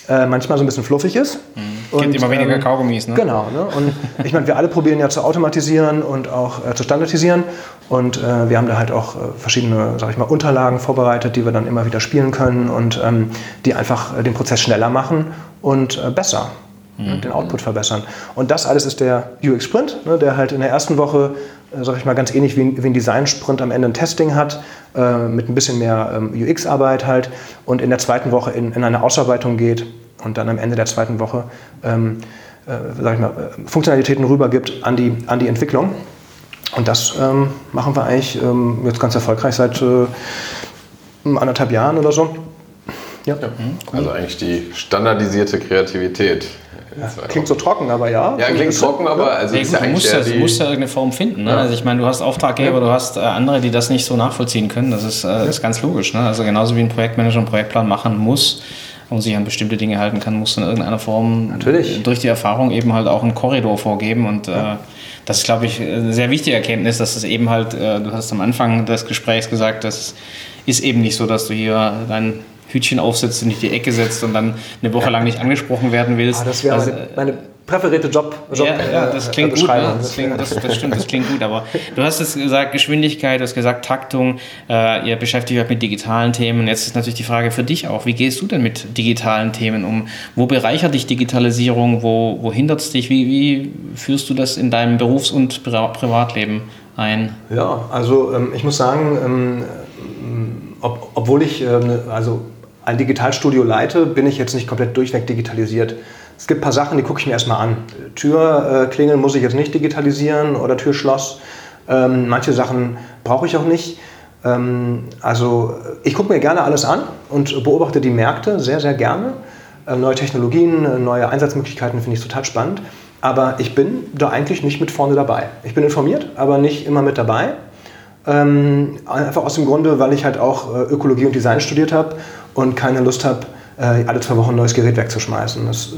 äh, manchmal so ein bisschen fluffig ist. Mhm. Und, Gibt immer weniger ähm, Kaugummis, ne? Genau. Ne? Und ich meine, wir alle probieren ja zu automatisieren und auch äh, zu standardisieren. Und äh, wir haben da halt auch äh, verschiedene, sag ich mal, Unterlagen vorbereitet, die wir dann immer wieder spielen können und ähm, die einfach äh, den Prozess schneller machen und äh, besser. Mhm. Den Output verbessern. Und das alles ist der UX Sprint, ne, der halt in der ersten Woche äh, sag ich mal, ganz ähnlich wie, wie ein Design-Sprint am Ende ein Testing hat, äh, mit ein bisschen mehr ähm, UX-Arbeit halt und in der zweiten Woche in, in eine Ausarbeitung geht und dann am Ende der zweiten Woche ähm, äh, sag ich mal, äh, Funktionalitäten rübergibt an die, an die Entwicklung. Und das ähm, machen wir eigentlich ähm, jetzt ganz erfolgreich seit äh, anderthalb Jahren oder so. Ja. ja. Also eigentlich die standardisierte Kreativität. Ja, klingt so trocken, aber ja. Ja, klingt trocken, aber also ja, gut, du, musst ja, du musst ja irgendeine Form finden. Ne? Ja. Also ich meine, du hast Auftraggeber, du hast äh, andere, die das nicht so nachvollziehen können. Das ist, äh, ist ganz logisch. Ne? Also genauso wie ein Projektmanager einen Projektplan machen muss und sich an bestimmte Dinge halten kann, muss in irgendeiner Form Natürlich. durch die Erfahrung eben halt auch einen Korridor vorgeben. Und äh, das ist, glaube ich, eine sehr wichtige Erkenntnis, dass es eben halt, äh, du hast am Anfang des Gesprächs gesagt, das ist eben nicht so, dass du hier dein Hütchen aufsetzt und in die Ecke setzt und dann eine Woche lang nicht angesprochen werden willst. Ah, das wäre also, meine, präferierte Job. Job ja, ja, das klingt äh, gut. Ne? Das, klingt, das, das, stimmt, das klingt gut. Aber du hast jetzt gesagt Geschwindigkeit, du hast gesagt Taktung. Äh, ihr beschäftigt euch mit digitalen Themen. Jetzt ist natürlich die Frage für dich auch: Wie gehst du denn mit digitalen Themen um? Wo bereichert dich Digitalisierung? Wo, wo hindert es dich? Wie, wie führst du das in deinem Berufs- und Privatleben ein? Ja, also ähm, ich muss sagen, ähm, ob, obwohl ich ähm, also ein Digitalstudio leite, bin ich jetzt nicht komplett durchweg digitalisiert. Es gibt ein paar Sachen, die gucke ich mir erstmal an. Türklingeln äh, muss ich jetzt nicht digitalisieren oder Türschloss. Ähm, manche Sachen brauche ich auch nicht. Ähm, also ich gucke mir gerne alles an und beobachte die Märkte sehr, sehr gerne. Ähm, neue Technologien, neue Einsatzmöglichkeiten finde ich total spannend. Aber ich bin da eigentlich nicht mit vorne dabei. Ich bin informiert, aber nicht immer mit dabei. Ähm, einfach aus dem Grunde, weil ich halt auch äh, Ökologie und Design studiert habe und keine Lust habe, äh, alle zwei Wochen ein neues Gerät wegzuschmeißen. Das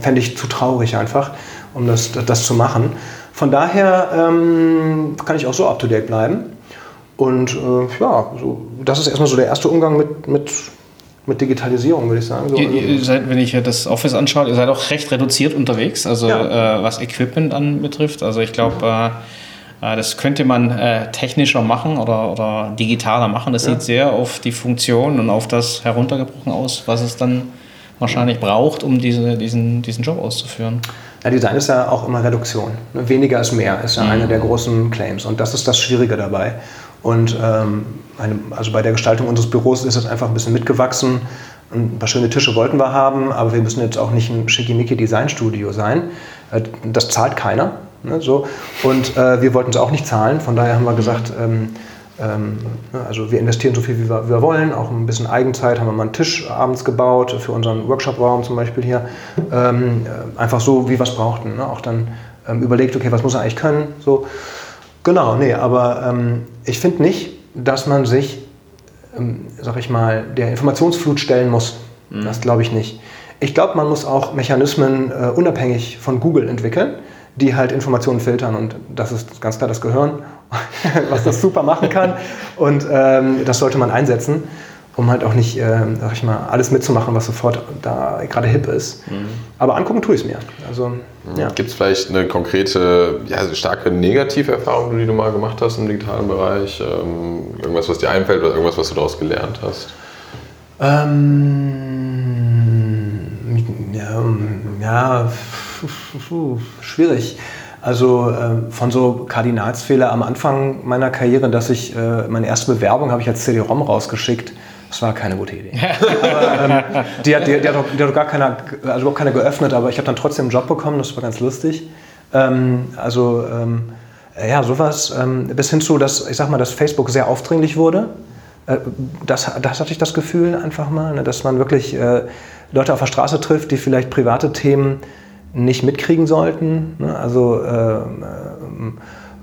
fände ich zu traurig einfach, um das, das zu machen. Von daher ähm, kann ich auch so up-to-date bleiben. Und äh, ja, so, das ist erstmal so der erste Umgang mit, mit, mit Digitalisierung, würde ich sagen. So, ihr, ihr also seid, wenn ich das Office anschaue, ihr seid auch recht reduziert unterwegs, also ja. äh, was Equipment anbetrifft. Also ich glaube, äh, Äh, das könnte man äh, technischer machen oder, oder digitaler machen. Das ja. sieht sehr auf die Funktion und auf das heruntergebrochen aus, was es dann wahrscheinlich braucht, um diese, diesen, diesen Job auszuführen. Ja, Design ist ja auch immer Reduktion. Ne? Weniger ist mehr, ist ja mhm. einer der großen Claims. Und das ist das Schwierige dabei. Und ähm, eine, also bei der Gestaltung unseres Büros ist es einfach ein bisschen mitgewachsen. Ein paar schöne Tische wollten wir haben, aber wir müssen jetzt auch nicht ein schickimicki Designstudio sein. Äh, das zahlt keiner. Ne, so. Und äh, wir wollten es auch nicht zahlen. Von daher haben wir gesagt, ähm, ähm, ne, also wir investieren so viel, wie wir, wie wir, wollen. Auch ein bisschen Eigenzeit haben wir mal einen Tisch abends gebaut für unseren Workshop-Raum zum Beispiel hier. Ähm, äh, einfach so, wie wir es brauchten. Ne? Auch dann ähm, überlegt, okay, was muss er eigentlich können? So. Genau, nee, aber ich finde nicht, dass man sich sag ich mal, der Informationsflut stellen muss. Mhm. Das glaube ich nicht. Ich glaube, man muss auch Mechanismen äh, unabhängig von Google entwickeln, die halt Informationen filtern. Und das ist ganz klar das Gehirn, was das super machen kann. Und ähm, das sollte man einsetzen um halt auch nicht, äh, sag ich mal, alles mitzumachen, was sofort da gerade hip ist. Mhm. Aber angucken tue ich es mir. Also, mhm. ja. Gibt es vielleicht eine konkrete, ja, starke negative Erfahrung, die du mal gemacht hast im digitalen Bereich? Ähm, irgendwas, was dir einfällt oder irgendwas, was du daraus gelernt hast? Ähm, ja, ja schwierig. Also äh, von so Kardinalsfehler am Anfang meiner Karriere, dass ich äh, meine erste Bewerbung habe ich als CD-ROM rausgeschickt das war keine gute Idee. aber, ähm, die, hat, die, die, hat auch, die hat gar keiner, also überhaupt keiner geöffnet, aber ich habe dann trotzdem einen Job bekommen, das war ganz lustig. Ähm, also ähm, ja, sowas, ähm, bis hin zu, dass ich sag mal, dass Facebook sehr aufdringlich wurde. Äh, das, das hatte ich das Gefühl einfach mal, ne, dass man wirklich äh, Leute auf der Straße trifft, die vielleicht private Themen nicht mitkriegen sollten. Ne? Also äh,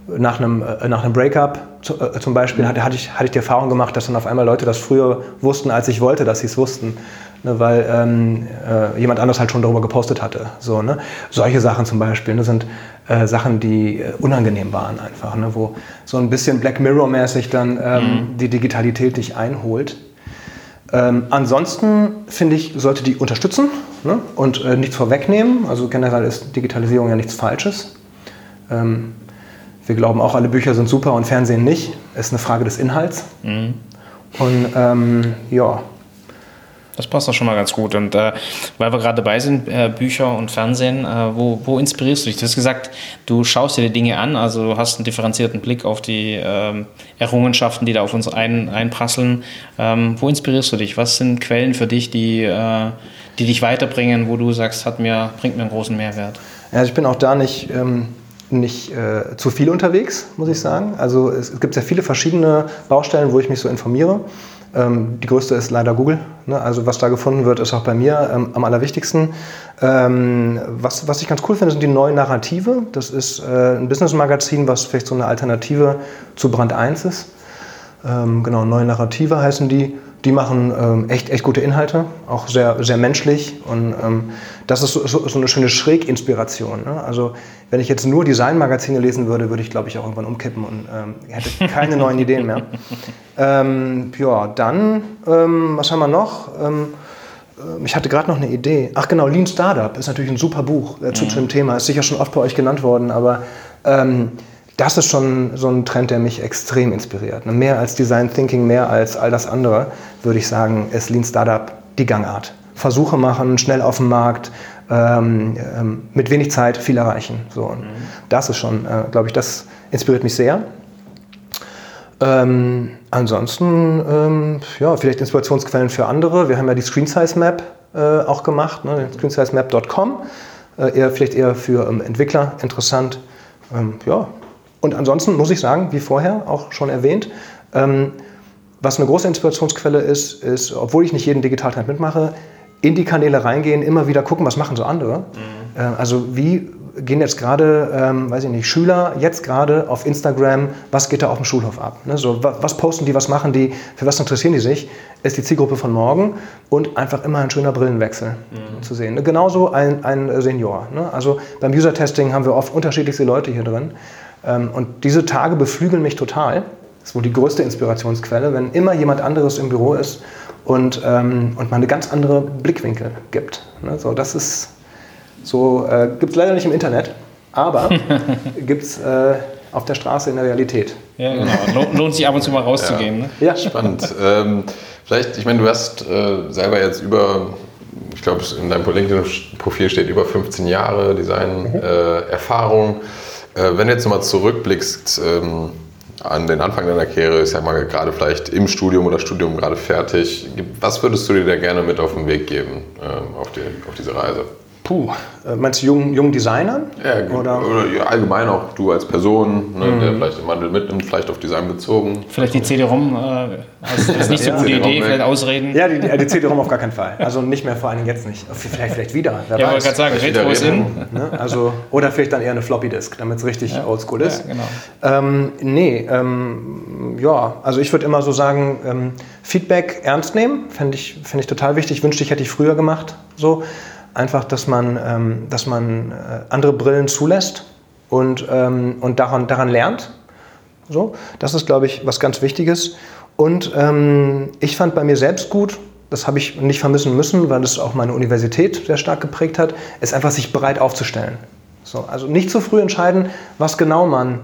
nach einem, äh, nach einem Breakup äh, zum Beispiel hatte, hatte, ich, hatte ich die Erfahrung gemacht, dass dann auf einmal Leute das früher wussten, als ich wollte, dass sie es wussten. Ne, weil ähm, äh, jemand anders halt schon darüber gepostet hatte. So, ne? Solche Sachen zum Beispiel ne, sind äh, Sachen, die äh, unangenehm waren einfach, ne, wo so ein bisschen Black Mirror-mäßig dann ähm, mhm. die Digitalität dich einholt. Ähm, ansonsten finde ich, sollte die unterstützen ne, und äh, nichts vorwegnehmen. Also generell ist Digitalisierung ja nichts Falsches. Ähm, wir glauben auch, alle Bücher sind super und Fernsehen nicht. Ist eine Frage des Inhalts. Mhm. Und ähm, ja. Das passt doch schon mal ganz gut. Und äh, weil wir gerade dabei sind, äh, Bücher und Fernsehen, äh, wo, wo, inspirierst du dich? Du hast gesagt, du schaust dir die Dinge an, also du hast einen differenzierten Blick auf die ähm, Errungenschaften, die da auf uns ein, einprasseln. Ähm, wo inspirierst du dich? Was sind Quellen für dich, die, äh, die dich weiterbringen, wo du sagst, hat mir, bringt mir einen großen Mehrwert? Ja, ich bin auch da nicht. Ähm nicht äh, zu viel unterwegs, muss ich sagen. Also es, es, gibt sehr viele verschiedene Baustellen, wo ich mich so informiere. Ähm, die größte ist leider Google. Ne? Also was da gefunden wird, ist auch bei mir ähm, am allerwichtigsten. Ähm, was, was ich ganz cool finde, sind die neuen Narrative. Das ist äh, ein Business-Magazin, was vielleicht so eine Alternative zu Brand 1 ist. Ähm, genau, neue Narrative heißen die. Die machen ähm, echt, echt gute Inhalte, auch sehr, sehr menschlich. Und ähm, das ist so, so, eine schöne Schräginspiration. Ne? Also wenn ich jetzt nur Designmagazine lesen würde, würde ich, glaube ich, auch irgendwann umkippen und ähm, hätte keine neuen Ideen mehr. Ähm, ja, dann, ähm, was haben wir noch? Ähm, äh, ich hatte gerade noch eine Idee. Ach genau, Lean Startup ist natürlich ein super Buch äh, zu, mhm. dem Thema. Ist sicher schon oft bei euch genannt worden, aber das ist schon so ein Trend, der mich extrem inspiriert. Mehr als Design Thinking, mehr als all das andere, würde ich sagen, ist Lean Startup die Gangart. Versuche machen, schnell auf dem Markt, ähm, ähm, mit wenig Zeit viel erreichen. So, mhm. Das ist schon, äh, glaube ich, das inspiriert mich sehr. Ähm, ansonsten, ähm, ja, vielleicht Inspirationsquellen für andere. Wir haben ja die Screen Size Map äh, auch gemacht, ne, screensizemap.com. Äh, eher, vielleicht eher für ähm, Entwickler interessant. Ähm, ja, und ansonsten muss ich sagen, wie vorher auch schon erwähnt, ähm, was eine große Inspirationsquelle ist, ist, obwohl ich nicht jeden Digitaltrend mitmache, in die Kanäle reingehen, immer wieder gucken, was machen so andere. Mhm. Äh, also wie gehen jetzt gerade, ähm, weiß ich nicht, Schüler jetzt gerade auf Instagram, was geht da auf dem Schulhof ab? Ne? So, was posten die, was machen die, für was interessieren die sich? Ist die Zielgruppe von morgen und einfach immer ein schöner Brillenwechsel mhm. zu sehen. Ne? Genauso ein, ein Senior. Ne? Also beim User-Testing haben wir oft unterschiedlichste Leute hier drin. Ähm, und diese Tage beflügeln mich total. Das ist wohl die größte Inspirationsquelle, wenn immer jemand anderes im Büro ist und, ähm, und man eine ganz andere Blickwinkel gibt. Ne? So, das ist so, äh, gibt es leider nicht im Internet, aber gibt es äh, auf der Straße in der Realität. Ja, genau. Lohnt, sich ab und zu mal rauszugehen. Ne? Ja, spannend. ähm, vielleicht, ich meine, du hast äh, selber jetzt über, ich glaube, in deinem LinkedIn-Profil steht über 15 Jahre Design-Erfahrung. Äh, wenn du jetzt nochmal zurückblickst ähm, an den Anfang deiner Karriere, ich sag mal gerade vielleicht im Studium oder Studium gerade fertig, was würdest du dir da gerne mit auf den Weg geben ähm, auf, die, auf diese Reise? Puh, äh, meinst du jungen, jungen Designern? Ja, oder? oder ja, allgemein auch du als Person, ne, der vielleicht den Wandel mitnimmt, vielleicht auf Design bezogen. Vielleicht die CD-ROM äh, als, als nicht so Ja. gute Idee, vielleicht ausreden. Ja, die, die, CD-ROM auf gar keinen Fall. Also nicht mehr, vor allen Dingen jetzt nicht. Vielleicht, vielleicht wieder. Wer Ja, wollte gerade sagen, Vielleicht Retro ist in. Ne? Also, oder vielleicht dann eher eine Floppy-Disk, damit es richtig oldschool ist. Ja, genau. Ähm, nee, ähm, ja, also ich würde immer so sagen, ähm, Feedback ernst nehmen, fände ich, fänd ich total wichtig. Wünschte ich, hätte ich früher gemacht. So. Einfach, dass man, ähm, dass man äh, andere Brillen zulässt und, ähm, und daran, daran lernt. So, das ist, glaube ich, was ganz Wichtiges. Und ähm, ich fand bei mir selbst gut, das habe ich nicht vermissen müssen, weil es auch meine Universität sehr stark geprägt hat, ist einfach sich bereit aufzustellen. So, also nicht zu früh entscheiden, was genau man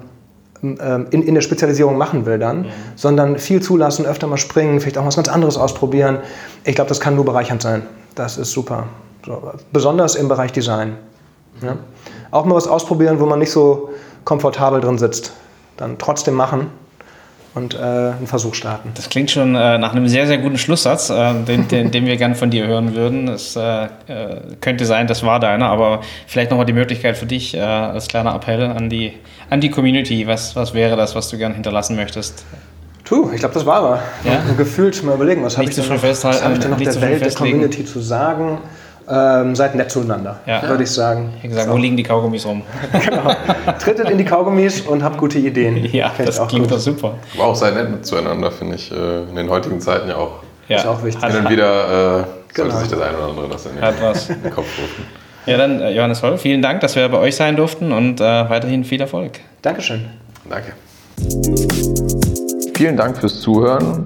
ähm, in, in der Spezialisierung machen will dann, sondern viel zulassen, öfter mal springen, vielleicht auch was ganz anderes ausprobieren. Ich glaube, das kann nur bereichernd sein. Das ist super. So, besonders im Bereich Design. Ja. Auch mal was ausprobieren, wo man nicht so komfortabel drin sitzt. Dann trotzdem machen und äh, einen Versuch starten. Das klingt schon äh, nach einem sehr, sehr guten Schlusssatz, äh, den, den, den wir gerne von dir hören würden. Es äh, äh, könnte sein, das war deiner, aber vielleicht nochmal die Möglichkeit für dich äh, als kleiner Appell an die, an die Community. Was, was wäre das, was du gerne hinterlassen möchtest? Tu, ich glaube, das war er. Ja? Gefühlt mal überlegen, was habe ich, zu denn noch- festhalten, was hab ich denn noch der Welt, der. Community zu sagen? Ähm, seid nett zueinander, Ja. würde ich sagen. Ich gesagt, wo liegen die Kaugummis rum? Genau. Trittet in die Kaugummis und habt gute Ideen. Ja, ich das klingt gut. doch super. Aber auch sehr nett zueinander, finde ich, äh, in den heutigen Zeiten ja auch. Ja. Ist auch wichtig. Hin und wieder äh, sollte Genau. sich das eine oder andere das in den, hat was. in den Kopf rufen. Ja, dann äh, Johannes Holl, vielen Dank, dass wir bei euch sein durften und äh, weiterhin viel Erfolg. Dankeschön. Danke. Vielen Dank fürs Zuhören.